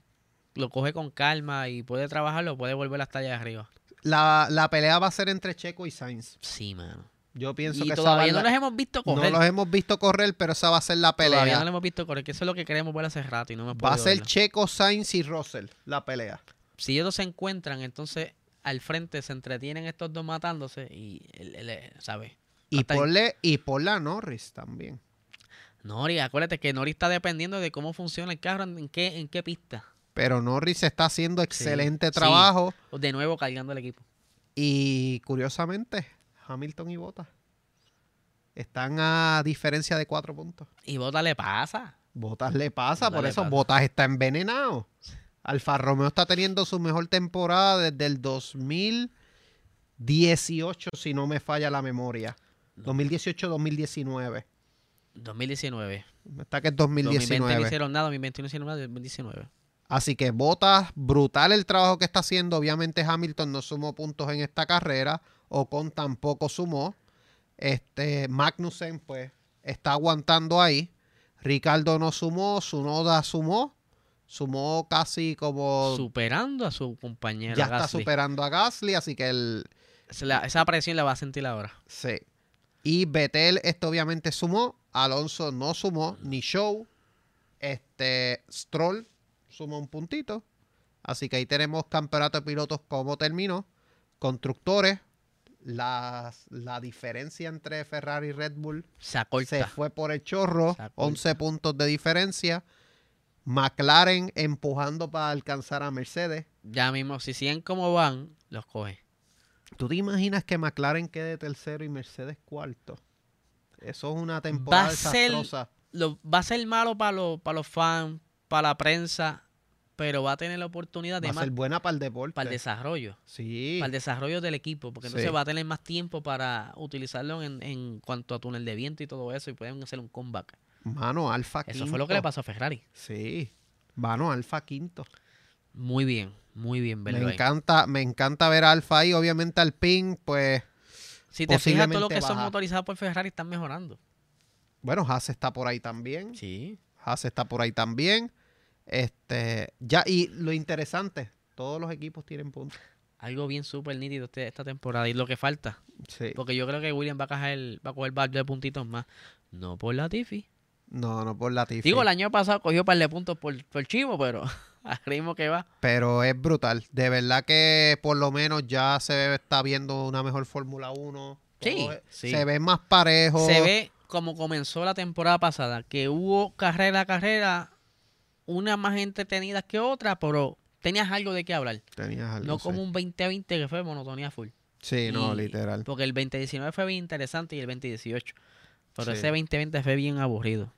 lo coge con calma y puede trabajarlo, puede volver hasta allá arriba. La, la pelea va a ser entre Checo y Sainz. Sí, mano. Yo pienso Y que todavía no la- los hemos visto no correr. los hemos visto correr, pero esa va a ser la Todavía pelea. no los hemos visto correr, que eso es lo que queremos ver hace rato y no hemos Va a ser verlo. Checo, Sainz y Russell la pelea. Si ellos dos se encuentran, entonces al frente se entretienen estos dos matándose y, él, él, eh, ¿sabes? Y ponle, y ponle a Norris también. Nori, acuérdate que Nori está dependiendo de cómo funciona el carro, en qué, en qué pista. Pero Norris está haciendo excelente sí. trabajo. De nuevo cargando el equipo. Y curiosamente, Hamilton y Bottas están a diferencia de cuatro puntos. Y Bota le pasa. Bottas le pasa, por le eso pasa. Bottas está envenenado. Alfa Romeo está teniendo su mejor temporada desde el 2018, si no me falla la memoria. 2018-2019. 2019. Está que es 2020 no 2019. hicieron nada, 2021 no hicieron nada, 2019. Así que Bottas, brutal el trabajo que está haciendo. Obviamente Hamilton no sumó puntos en esta carrera. Ocon tampoco sumó. Este Magnussen, pues, está aguantando ahí. Ricardo no sumó. Sunoda sumó. Sumó casi como. Superando a su compañero. ya está superando a Gasly. Así que el. Esa presión la va a sentir ahora. Sí. Y Betel, esto obviamente sumó. Alonso no sumó. Ni Show. Este. Stroll sumó un puntito. Así que ahí tenemos campeonato de pilotos como terminó. Constructores. Las- la diferencia entre Ferrari y Red Bull Se se fue por el chorro. Se acorta. 11 puntos de diferencia. McLaren empujando para alcanzar a Mercedes. Ya mismo, si siguen como van, los coge. ¿Tú te imaginas que McLaren quede tercero y Mercedes cuarto? Eso es una temporada Va a ser- desastrosa. Lo, va a ser malo para los, para los fans, para la prensa, pero va a tener la oportunidad de Va a más ser buena para el deporte. para el desarrollo. sí. Para el desarrollo del equipo, porque entonces Sí. va a tener más tiempo para utilizarlo en, en cuanto a túnel de viento y todo eso, y pueden hacer un comeback. Mano, Alfa Eso quinto. fue lo que le pasó a Ferrari. Sí. Mano, Alfa quinto. Muy bien, muy bien Me verlo ahí. encanta, me encanta ver a Alfa ahí. Obviamente Alpine, pues, Si te fijas, todo lo posiblemente que son motorizados por Ferrari están mejorando. Bueno, Haas está por ahí también. Sí. Haas está por ahí también. Este, ya, y lo interesante, todos los equipos tienen puntos. Algo bien súper nítido este- esta temporada. Y lo que falta. Sí. Porque yo creo que William va a coger, va a coger par de puntitos más. No por la Tiffy. No, no por Latifi. Digo, el año pasado cogió par de puntos por, por Chivo, pero al ritmo que va. Pero es brutal. De verdad que por lo menos ya se está viendo una mejor Fórmula 1. Sí, sí. Se ve más parejo. Se ve como comenzó la temporada pasada, que hubo carrera a carrera, unas más entretenidas que otras, pero tenías algo de qué hablar. Tenías algo, No sí. como un 2020 que fue monotonía full. Sí, no, literal. Porque el 2019 fue bien interesante y el 2018. Pero Sí. ese 2020 fue bien aburrido.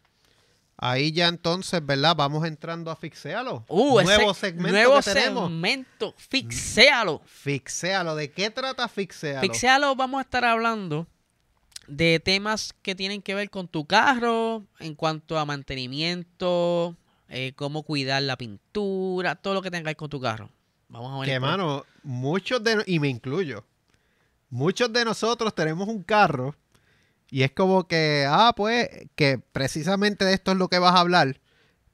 Ahí ya entonces, ¿verdad? Vamos entrando a Fixéalo. Uh, nuevo ese segmento nuevo que tenemos. segmento. Fixéalo. Fixéalo. ¿De qué trata Fixéalo? Fixéalo, vamos a estar hablando de temas que tienen que ver con tu carro, en cuanto a mantenimiento, eh, cómo cuidar la pintura, todo lo que tenga que ver con tu carro. Vamos a ver. Que, mano, muchos de... Y me incluyo. Muchos de nosotros tenemos un carro y es como que, ah, pues, que precisamente de esto es lo que vas a hablar.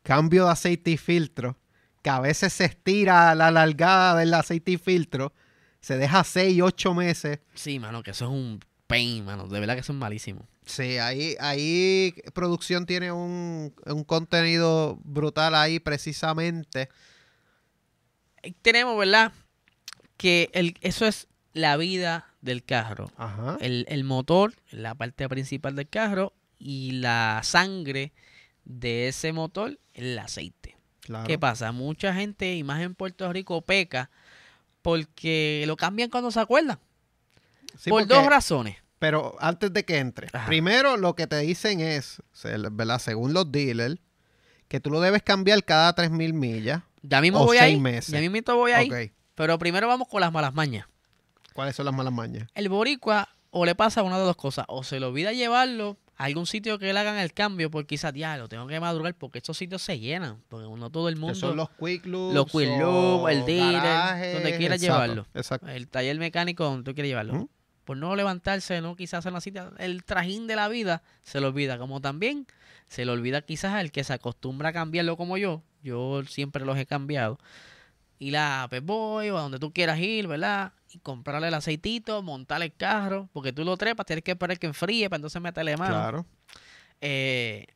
Cambio de aceite y filtro. Que a veces se estira la largada del aceite y filtro. Se deja 6, 8 meses. Sí, mano, que eso es un pain, mano. De verdad que eso es malísimo. Sí, ahí, ahí producción tiene un, un contenido brutal ahí precisamente. Tenemos, ¿verdad? Que el, eso es la vida del carro. Ajá. el, el motor, la parte principal del carro y la sangre de ese motor, el aceite. Claro. ¿Qué pasa? Mucha gente, y más en Puerto Rico, peca porque lo cambian cuando se acuerdan. Sí, por dos razones. Pero antes de que entre, Ajá. primero lo que te dicen es, ¿verdad? Según los dealers, que tú lo debes cambiar cada 3.000 millas. Ya mismo O voy seis ahí. meses. Ya mismo voy ahí. Pero primero vamos con las malas mañas. ¿Cuáles son las malas mañas? El boricua o le pasa una de dos cosas. O se le olvida llevarlo a algún sitio que le hagan el cambio porque quizás, ya, lo tengo que madrugar porque estos sitios se llenan. Porque no todo el mundo... Que son los quick loops. los quick loops, el dealer, donde quieras llevarlo. Exacto. el taller mecánico donde tú quieres llevarlo. Por no levantarse, no quizás hacer la cita, el trajín de la vida se le olvida. Como también se le olvida quizás al que se acostumbra a cambiarlo como yo. Yo siempre los he cambiado. Ir a Pep Boy o a donde tú quieras ir, ¿verdad? Y comprarle el aceitito, montar el carro, porque tú lo trepas, tienes que esperar que enfríe para entonces meterle mano. Claro. Eh,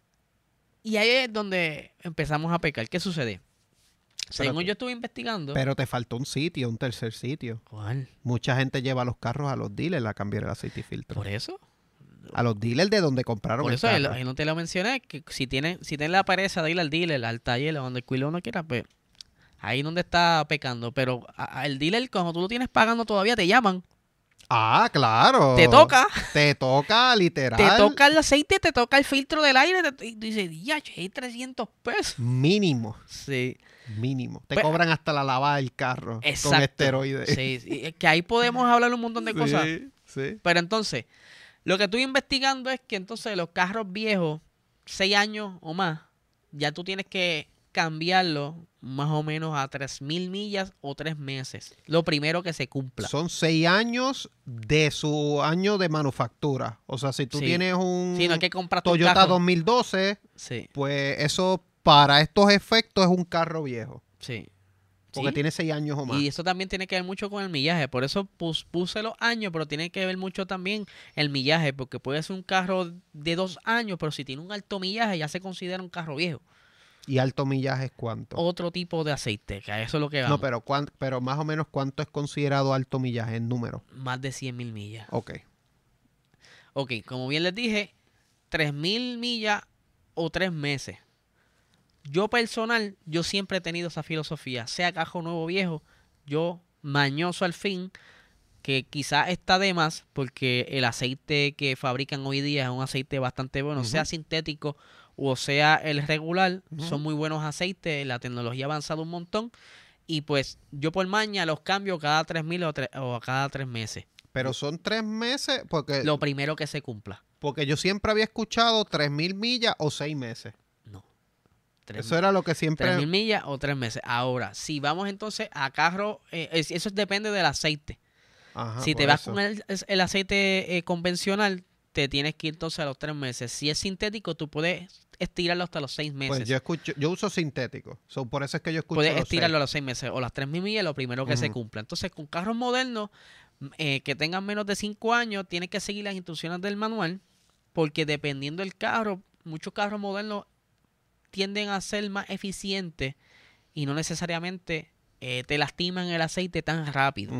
y ahí es donde empezamos a pecar. ¿Qué sucede? Según yo estuve investigando. Pero te faltó un sitio, un tercer sitio. ¿Cuál? Mucha gente lleva los carros a los dealers a cambiar el aceite y filtro. ¿Por eso? A los dealers de donde compraron Por el eso carro. él- ahí no te lo mencioné, que si tienen, si tienen la pereza de ir al dealer, al taller, o donde el cuilo no quiera, pues ahí donde está pecando. Pero el dealer, como tú lo tienes pagando todavía, te llaman. Ah, claro. Te toca, Te toca, literal. te toca el aceite, te toca el filtro del aire, te- y dices, ya, hay 300 pesos. Mínimo. Sí, Mínimo. Te Pues- cobran hasta la lavada del carro con exacto. esteroides. Sí, sí, es que ahí podemos hablar un montón de cosas. Sí, sí. Pero entonces, lo que estoy investigando es que entonces los carros viejos, 6 años o más, ya tú tienes que cambiarlo más o menos a 3.000 millas o 3 meses. Lo primero que se cumpla. Son seis años de su año de manufactura. O sea, si tú Sí. tienes un Si no que Toyota carro. 2012, Sí, pues eso para estos efectos es un carro viejo. sí. Porque Sí. tiene seis años o más. Y eso también tiene que ver mucho con el millaje. Por eso pus- puse los años, pero tiene que ver mucho también el millaje. Porque puede ser un carro de dos años, pero si tiene un alto millaje ya se considera un carro viejo. ¿Y alto millaje es cuánto? Otro tipo de aceite, que a eso es lo que vamos. no, pero, cuán- pero más o menos cuánto es considerado alto millaje en número. Más de 100 mil millas. Ok. Ok, como bien les dije, 3.000 millas o 3 meses. Yo personal, yo siempre he tenido esa filosofía, sea cajo nuevo o viejo, yo mañoso al fin, que quizás está de más, porque el aceite que fabrican hoy día es un aceite bastante bueno, sea sintético o sea el regular, son muy buenos aceites, la tecnología ha avanzado un montón, y pues yo por maña los cambio cada 3.000 o, tre- o cada 3 meses, Pero son tres meses porque, lo primero que se cumpla. porque yo siempre había escuchado tres mil millas o seis meses. No. Tres Eso era lo que siempre... 3.000 millas o 3 meses. Ahora, si vamos entonces a carro, eh, es- eso depende del aceite. Ajá, si te vas eso. con el aceite eh, convencional, te tienes que ir entonces a los tres meses. Si es sintético, tú puedes estirarlo hasta los seis meses. Pues yo escucho, yo uso sintético. So, por eso es que yo escucho. puedes los estirarlo seis. a los seis meses o las tres mil millas, lo primero que se cumpla. Entonces, con carros modernos eh, que tengan menos de cinco años, tienes que seguir las instrucciones del manual, porque dependiendo del carro, muchos carros modernos tienden a ser más eficientes y no necesariamente eh, te lastiman el aceite tan rápido.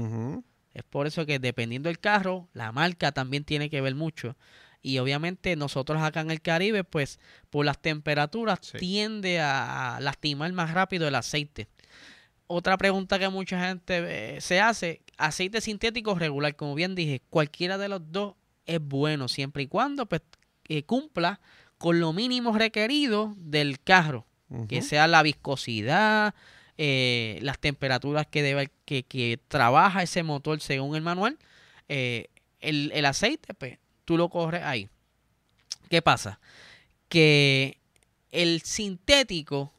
Es por eso que dependiendo del carro, la marca también tiene que ver mucho. Y obviamente nosotros acá en el Caribe, pues por las temperaturas Sí. tiende a lastimar más rápido el aceite. Otra pregunta que mucha gente eh, se hace, aceite sintético regular, como bien dije, cualquiera de los dos es bueno siempre y cuando pues, eh, cumpla con lo mínimo requerido del carro que sea la viscosidad, eh, las temperaturas que debe que, que trabaja ese motor según el manual. eh, el, el aceite, pues, tú lo corres ahí. ¿Qué pasa? Que el sintético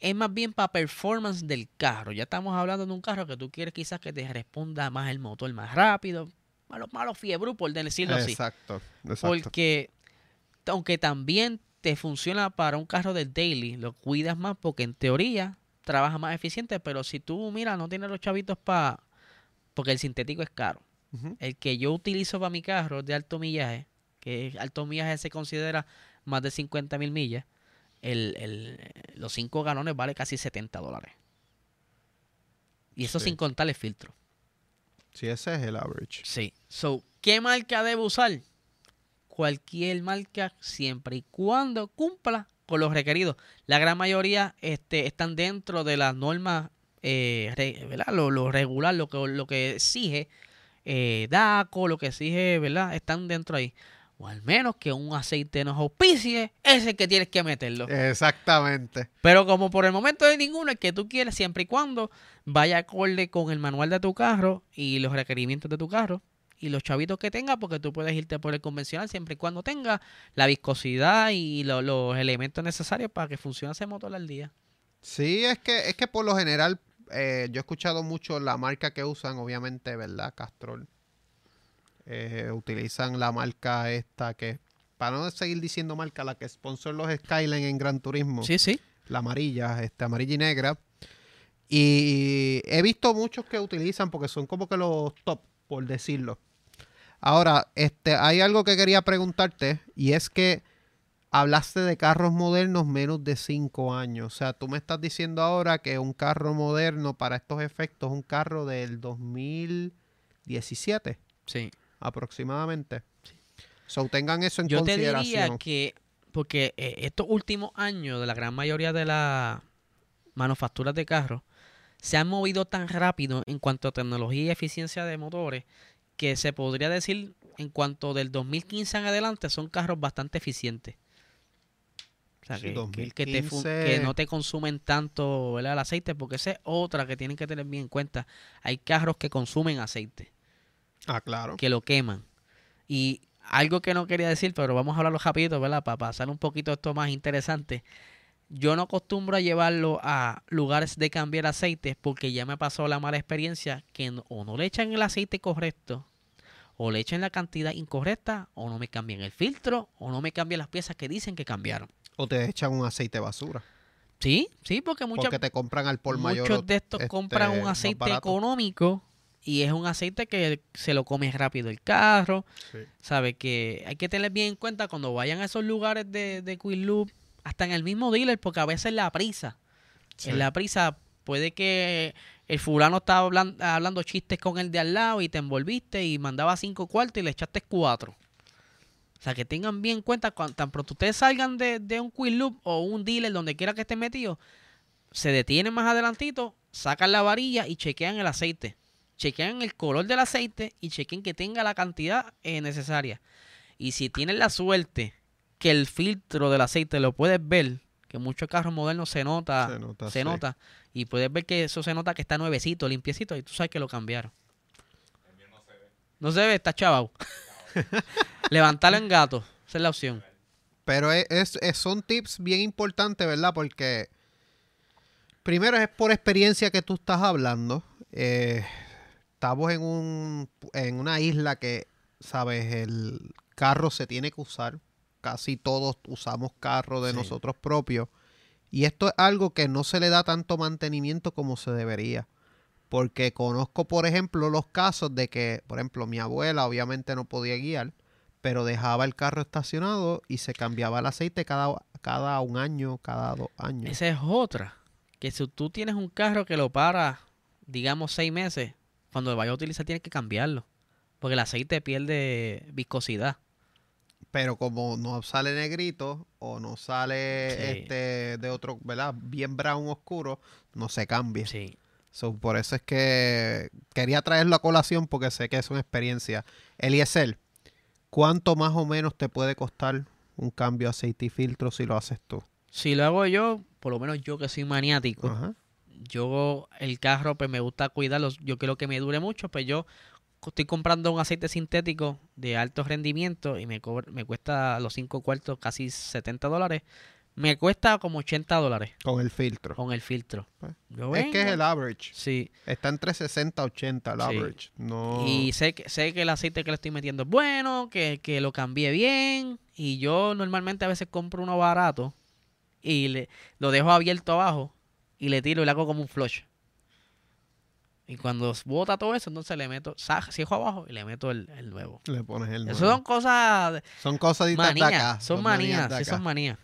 es más bien para performance del carro. Ya estamos hablando de un carro que tú quieres quizás que te responda más el motor más rápido. Malo, malo fiebre, por decirlo así. Exacto, exacto. Porque aunque también te funciona para un carro del daily, lo cuidas más porque en teoría trabaja más eficiente, pero si tú, mira, no tienes los chavitos para... Porque el sintético es caro. El que yo utilizo para mi carro es de alto millaje, que alto millaje se considera más de 50 mil millas, el, el- los 5 galones vale casi 70 dólares. Y eso Sí. sin contar el filtro. Sí, ese es el average. Sí. So, ¿qué marca debo usar? Cualquier marca siempre y cuando cumpla con los requeridos. La gran mayoría este, están dentro de las normas, eh, ¿verdad? Lo, lo regular, lo que, lo que exige eh, DACO, lo que exige, ¿verdad? Están dentro ahí. O al menos que un aceite nos auspicie, ese es el que tienes que meterlo. Exactamente. Pero como por el momento hay ninguno, el que tú quieres, siempre y cuando vaya acorde con el manual de tu carro y los requerimientos de tu carro y los chavitos que tenga, porque tú puedes irte por el convencional siempre y cuando tenga la viscosidad y lo- los elementos necesarios para que funcione ese motor al día. Sí, es que, es que por lo general, eh, yo he escuchado mucho la marca que usan, obviamente, ¿verdad? Castrol. Eh, utilizan la marca esta que, para no seguir diciendo marca, la que sponsor los Skyline en Gran Turismo. Sí, sí. la amarilla, este, amarilla y negra. Y he visto muchos que utilizan porque son como que los top, por decirlo. Ahora, este, hay algo que quería preguntarte y es que hablaste de carros modernos menos de 5 años. O sea, tú me estás diciendo ahora que un carro moderno para estos efectos es un carro del 2017 Sí. aproximadamente. So, tengan eso en Yo te consideración. diría que, porque eh, estos últimos años de la gran mayoría de las manufacturas de carros se han movido tan rápido en cuanto a tecnología y eficiencia de motores que se podría decir en cuanto del 2015 en adelante son carros bastante eficientes. O sea, Sí, que, que- que te fu- 2015. que no te consumen tanto ¿verdad? el aceite, porque esa es otra que tienen que tener bien en cuenta. Hay carros que consumen aceite Ah, claro. que lo queman. Y algo que no quería decir, pero vamos a hablarlo rapidito, ¿verdad? Para pasar un poquito esto más interesante. Yo no acostumbro a llevarlo a lugares de cambiar aceites porque ya me pasó la mala experiencia que no- o no le echan el aceite correcto o le echan la cantidad incorrecta o no me cambian el filtro o no me cambian las piezas que dicen que cambiaron. O te echan un aceite basura. Sí, sí, porque muchas porque te compran al por mayor. Muchos de estos este, compran un aceite económico y es un aceite que se lo come rápido el carro. Sí. Sabe que hay que tener bien en cuenta cuando vayan a esos lugares de, de Quick Loop, hasta en el mismo dealer, porque a veces la prisa, Sí. en la prisa puede que el fulano estaba hablan- hablando chistes con el de al lado y te envolviste y mandaba cinco cuartos y le echaste cuatro. O sea, que tengan bien en cuenta cuando tan pronto ustedes salgan de, de un Quick Loop o un dealer donde quiera que estén metidos, se detienen más adelantito, sacan la varilla y chequean el aceite. Chequean el color del aceite y chequen que tenga la cantidad eh, necesaria. Y si tienen la suerte que el filtro del aceite lo puedes ver, que muchos carros modernos se nota, Se nota, se sí. nota, y puedes ver que eso se nota que está nuevecito, limpiecito, y tú sabes que lo cambiaron. No se ve, está chaval. Levantarlo en gato, esa es la opción. Pero es, es- es- son tips bien importantes, ¿verdad? Porque primero es por experiencia que tú estás hablando. Eh, estamos en, un, en una isla que, sabes, el carro se tiene que usar. Casi todos usamos carro de Sí. nosotros propios. Y esto es algo que no se le da tanto mantenimiento como se debería. Porque conozco, por ejemplo, los casos de que, por ejemplo, mi abuela obviamente no podía guiar, pero dejaba el carro estacionado y se cambiaba el aceite cada, cada un año, cada dos años. Esa es otra. Que si tú tienes un carro que lo para, digamos, seis meses, cuando lo vayas a utilizar tienes que cambiarlo. Porque el aceite pierde viscosidad. Pero como no sale negrito o no sale Sí. este de otro, ¿verdad? Bien brown oscuro, no se cambia. Sí. So, por eso es que quería traerlo a colación porque sé que es una experiencia. Eliezer, ¿cuánto más o menos te puede costar un cambio de aceite y filtro si lo haces tú? Si lo hago yo, por lo menos yo que soy maniático, Ajá. yo el carro pues me gusta cuidarlo, yo quiero que me dure mucho, pues yo estoy comprando un aceite sintético de alto rendimiento y me, cobra- me cuesta los 5 cuartos casi 70 dólares. Me cuesta como 80 dólares Con el filtro. con el filtro. Pues, Es que es el average. Sí, Está entre 60 y 80 el Sí. average. No. y sé que, sé que el aceite que le estoy metiendo es bueno, que, que lo cambié bien. Y yo normalmente a veces compro uno barato y le, lo dejo abierto abajo y le tiro y le hago como un flush. Y cuando bota todo eso, entonces le meto, cierro abajo y le meto el, el nuevo. Le pones el Eso nuevo. son cosas, Son cosas de acá. son manías, de sí acá. son manías.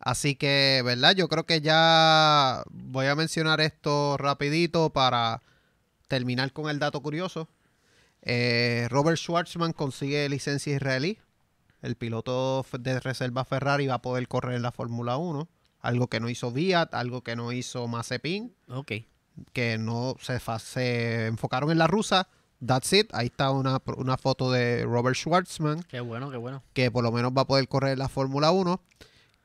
Así que, ¿verdad? Yo creo que ya voy a mencionar esto rapidito para terminar con el dato curioso. Eh, Robert Schwartzman consigue licencia israelí. El piloto de reserva Ferrari va a poder correr en la Fórmula 1. Algo que no hizo Fiat, algo que no hizo Mazepin, Ok. Que no se, enfocaron en la rusa. That's it. Ahí está una, una foto de Robert Schwartzman Qué bueno, qué bueno. que por lo menos va a poder correr en la Fórmula 1.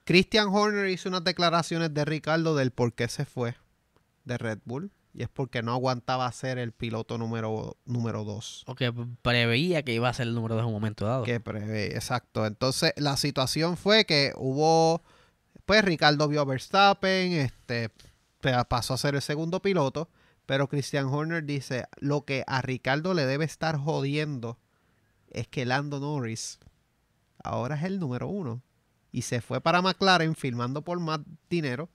Christian Horner hizo unas declaraciones de Ricardo del por qué se fue de Red Bull. Y es porque no aguantaba ser el piloto número, número 2. O que preveía que iba a ser el número de un momento dado. Que prevé, exacto. Entonces, la situación fue que hubo. Pues Ricardo vio a Verstappen, este, pasó a ser el segundo piloto. Pero Christian Horner dice: Lo que a Ricardo le debe estar jodiendo es que Lando Norris ahora es el número uno. Y se fue para McLaren firmando por más dinero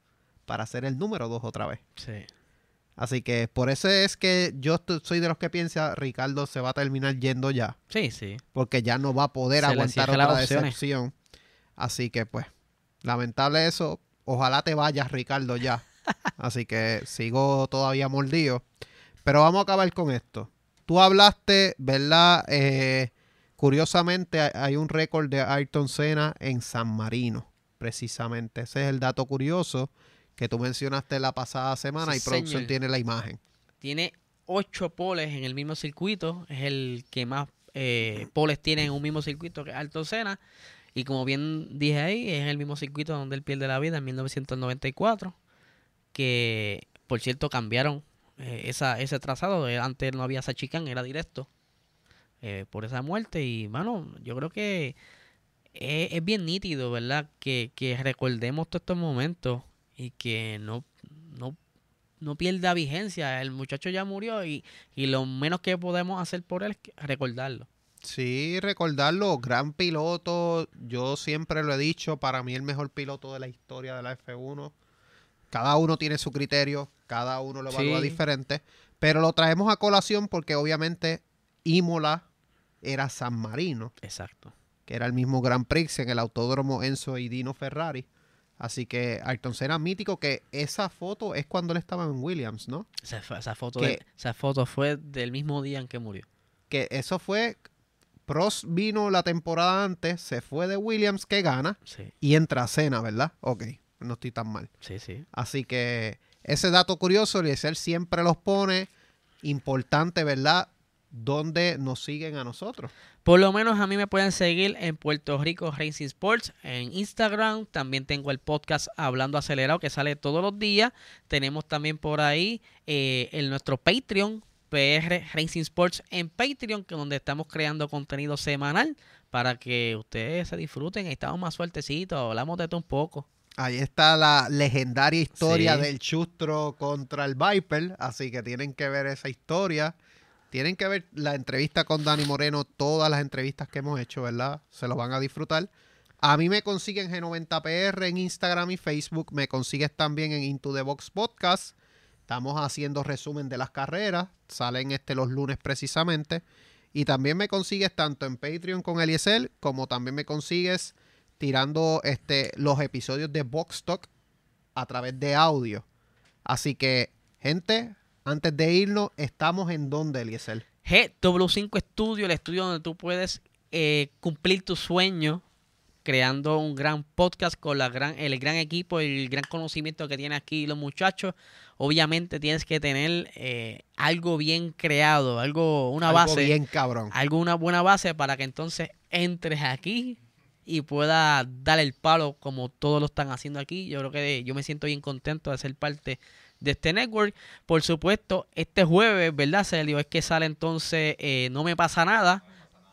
para ser el número dos otra vez. Sí. Así que por eso es que yo soy de los que piensa Ricardo se va a terminar yendo ya Sí, sí. porque ya no va a poder Se aguantar otra decepción. Así que pues, lamentable eso. Ojalá te vayas, Ricardo, ya. Así que sigo todavía mordido. Pero vamos a acabar con esto. Tú hablaste, ¿verdad? Eh, curiosamente hay- un récord de Ayrton Senna en San Marino, precisamente. Ese es el dato curioso que tú mencionaste la pasada semana Sí, y producción señor. tiene la imagen. Tiene ocho poles en el mismo circuito. Es el que más eh, poles tiene en un mismo circuito que Alto Senna. Y como bien dije ahí, es el mismo circuito donde él pierde la vida en 1994. Que, por cierto, cambiaron eh, esa, ese trazado. Eh, Antes no había esa chicane, era directo. eh, por esa muerte. Y, mano, yo creo que es, es bien nítido, ¿verdad? Que, que recordemos todos estos momentos y que no, no, no pierda vigencia. El muchacho ya murió y, y lo menos que podemos hacer por él es recordarlo. Sí, recordarlo, gran piloto, yo siempre lo he dicho, para mí el mejor piloto de la historia de la F1. Cada uno tiene su criterio, cada uno lo evalúa Sí. diferente, pero lo traemos a colación porque obviamente Imola era San Marino, Exacto. que era el mismo Grand Prix en el autódromo Enzo y Dino Ferrari. Así que Ayrton Senna mítico que esa foto es cuando él estaba en Williams, ¿no? Esa, foto Que- de- esa foto fue del mismo día en que murió. Que eso fue Prost vino la temporada antes, se fue de Williams que gana Sí, y entra a cena, ¿verdad? Ok, no estoy tan mal. sí, sí. Así que ese dato curioso, Eliezer siempre los pone importante, ¿verdad? Donde nos siguen a nosotros. Por lo menos a mí me pueden seguir en Puerto Rico Racing Sports en Instagram. También tengo el podcast Hablando Acelerado que sale todos los días. Tenemos también por ahí eh, en nuestro Patreon, PR Racing Sports en Patreon, que donde estamos creando contenido semanal para que ustedes se disfruten. Estamos más sueltecitos, hablamos de todo un poco. Ahí está la legendaria historia Sí. del Chustro contra el Viper, así que tienen que ver esa historia. tienen que ver la entrevista con Dani Moreno, todas las entrevistas que hemos hecho, ¿verdad? Se lo van a disfrutar. A mí me consiguen G90PR en Instagram y Facebook. Me consigues también en Into the Box Podcast. Estamos haciendo resumen de las carreras. Salen este los lunes precisamente. Y también me consigues tanto en Patreon con Eliezer, como también me consigues tirando este, los episodios de Box Talk a través de audio. Así que, gente, antes de irnos, estamos en donde, Eliezer. GW5 Studio, el estudio donde tú puedes eh, cumplir tu sueño creando un gran podcast con la gran, el gran equipo el gran conocimiento que tienen aquí los muchachos. Obviamente tienes que tener eh, algo bien creado, algo, una Algo base. bien cabrón. algo, una buena base para que entonces entres aquí y pueda dar el palo como todos lo están haciendo aquí. Yo creo que yo me siento bien contento de ser parte de este network. Por supuesto, este jueves, ¿verdad, Celio? Es que sale entonces eh, No Me Pasa Nada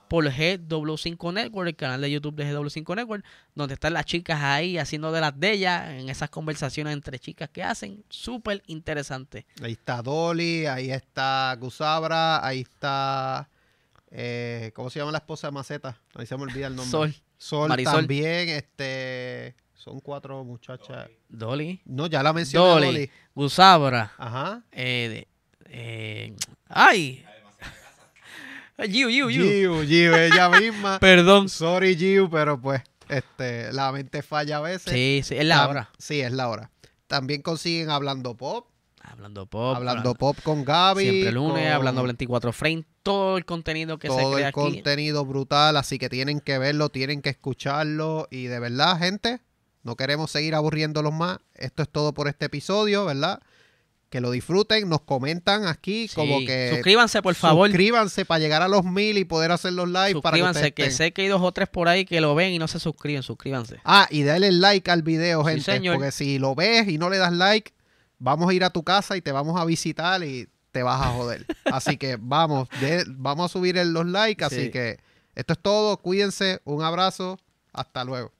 por GW5 Network, el canal de YouTube de GW5 Network, donde están las chicas ahí haciendo de las de ellas, en esas conversaciones entre chicas que hacen, súper interesante. Ahí está Dolly, ahí está Gusabra, ahí está. eh, ¿Cómo se llama la esposa de Maceta? Ahí se me olvida el nombre. Sol, Sol Marisol. también, este. Son cuatro muchachas. Dolly, No, ya la mencioné. Dolly, Dolly. Gusabra, Ajá. Eh, de- eh, ¡Ay! Giu, Giu, Giu. Giu, Giu, ella misma. Perdón. Sorry, Giu, pero pues, este, la mente falla a veces. Sí, sí, es la Tam- hora. Sí, es la hora. También consiguen Hablando Pop. Hablando pop. hablando Pop con Gaby. Siempre lunes, con hablando 24 frames. Todo el contenido que se Todo el aquí. contenido brutal, así que tienen que verlo, tienen que escucharlo. Y de verdad, gente, no queremos seguir aburriéndolos más. Esto es todo por este episodio, ¿verdad? Que lo disfruten, nos comentan aquí Sí. como que... Suscríbanse, por favor. Suscríbanse para llegar a los mil y poder hacer los live para que Suscríbanse, que estén. sé que hay dos o tres por ahí que lo ven y no se suscriben. Suscríbanse. Ah, y dale like al video, gente. Porque si lo ves y no le das like, vamos a ir a tu casa y te vamos a visitar y te vas a joder. así que vamos, de- vamos a subir los likes. Así Sí. que esto es todo. Cuídense. Un abrazo. Hasta luego.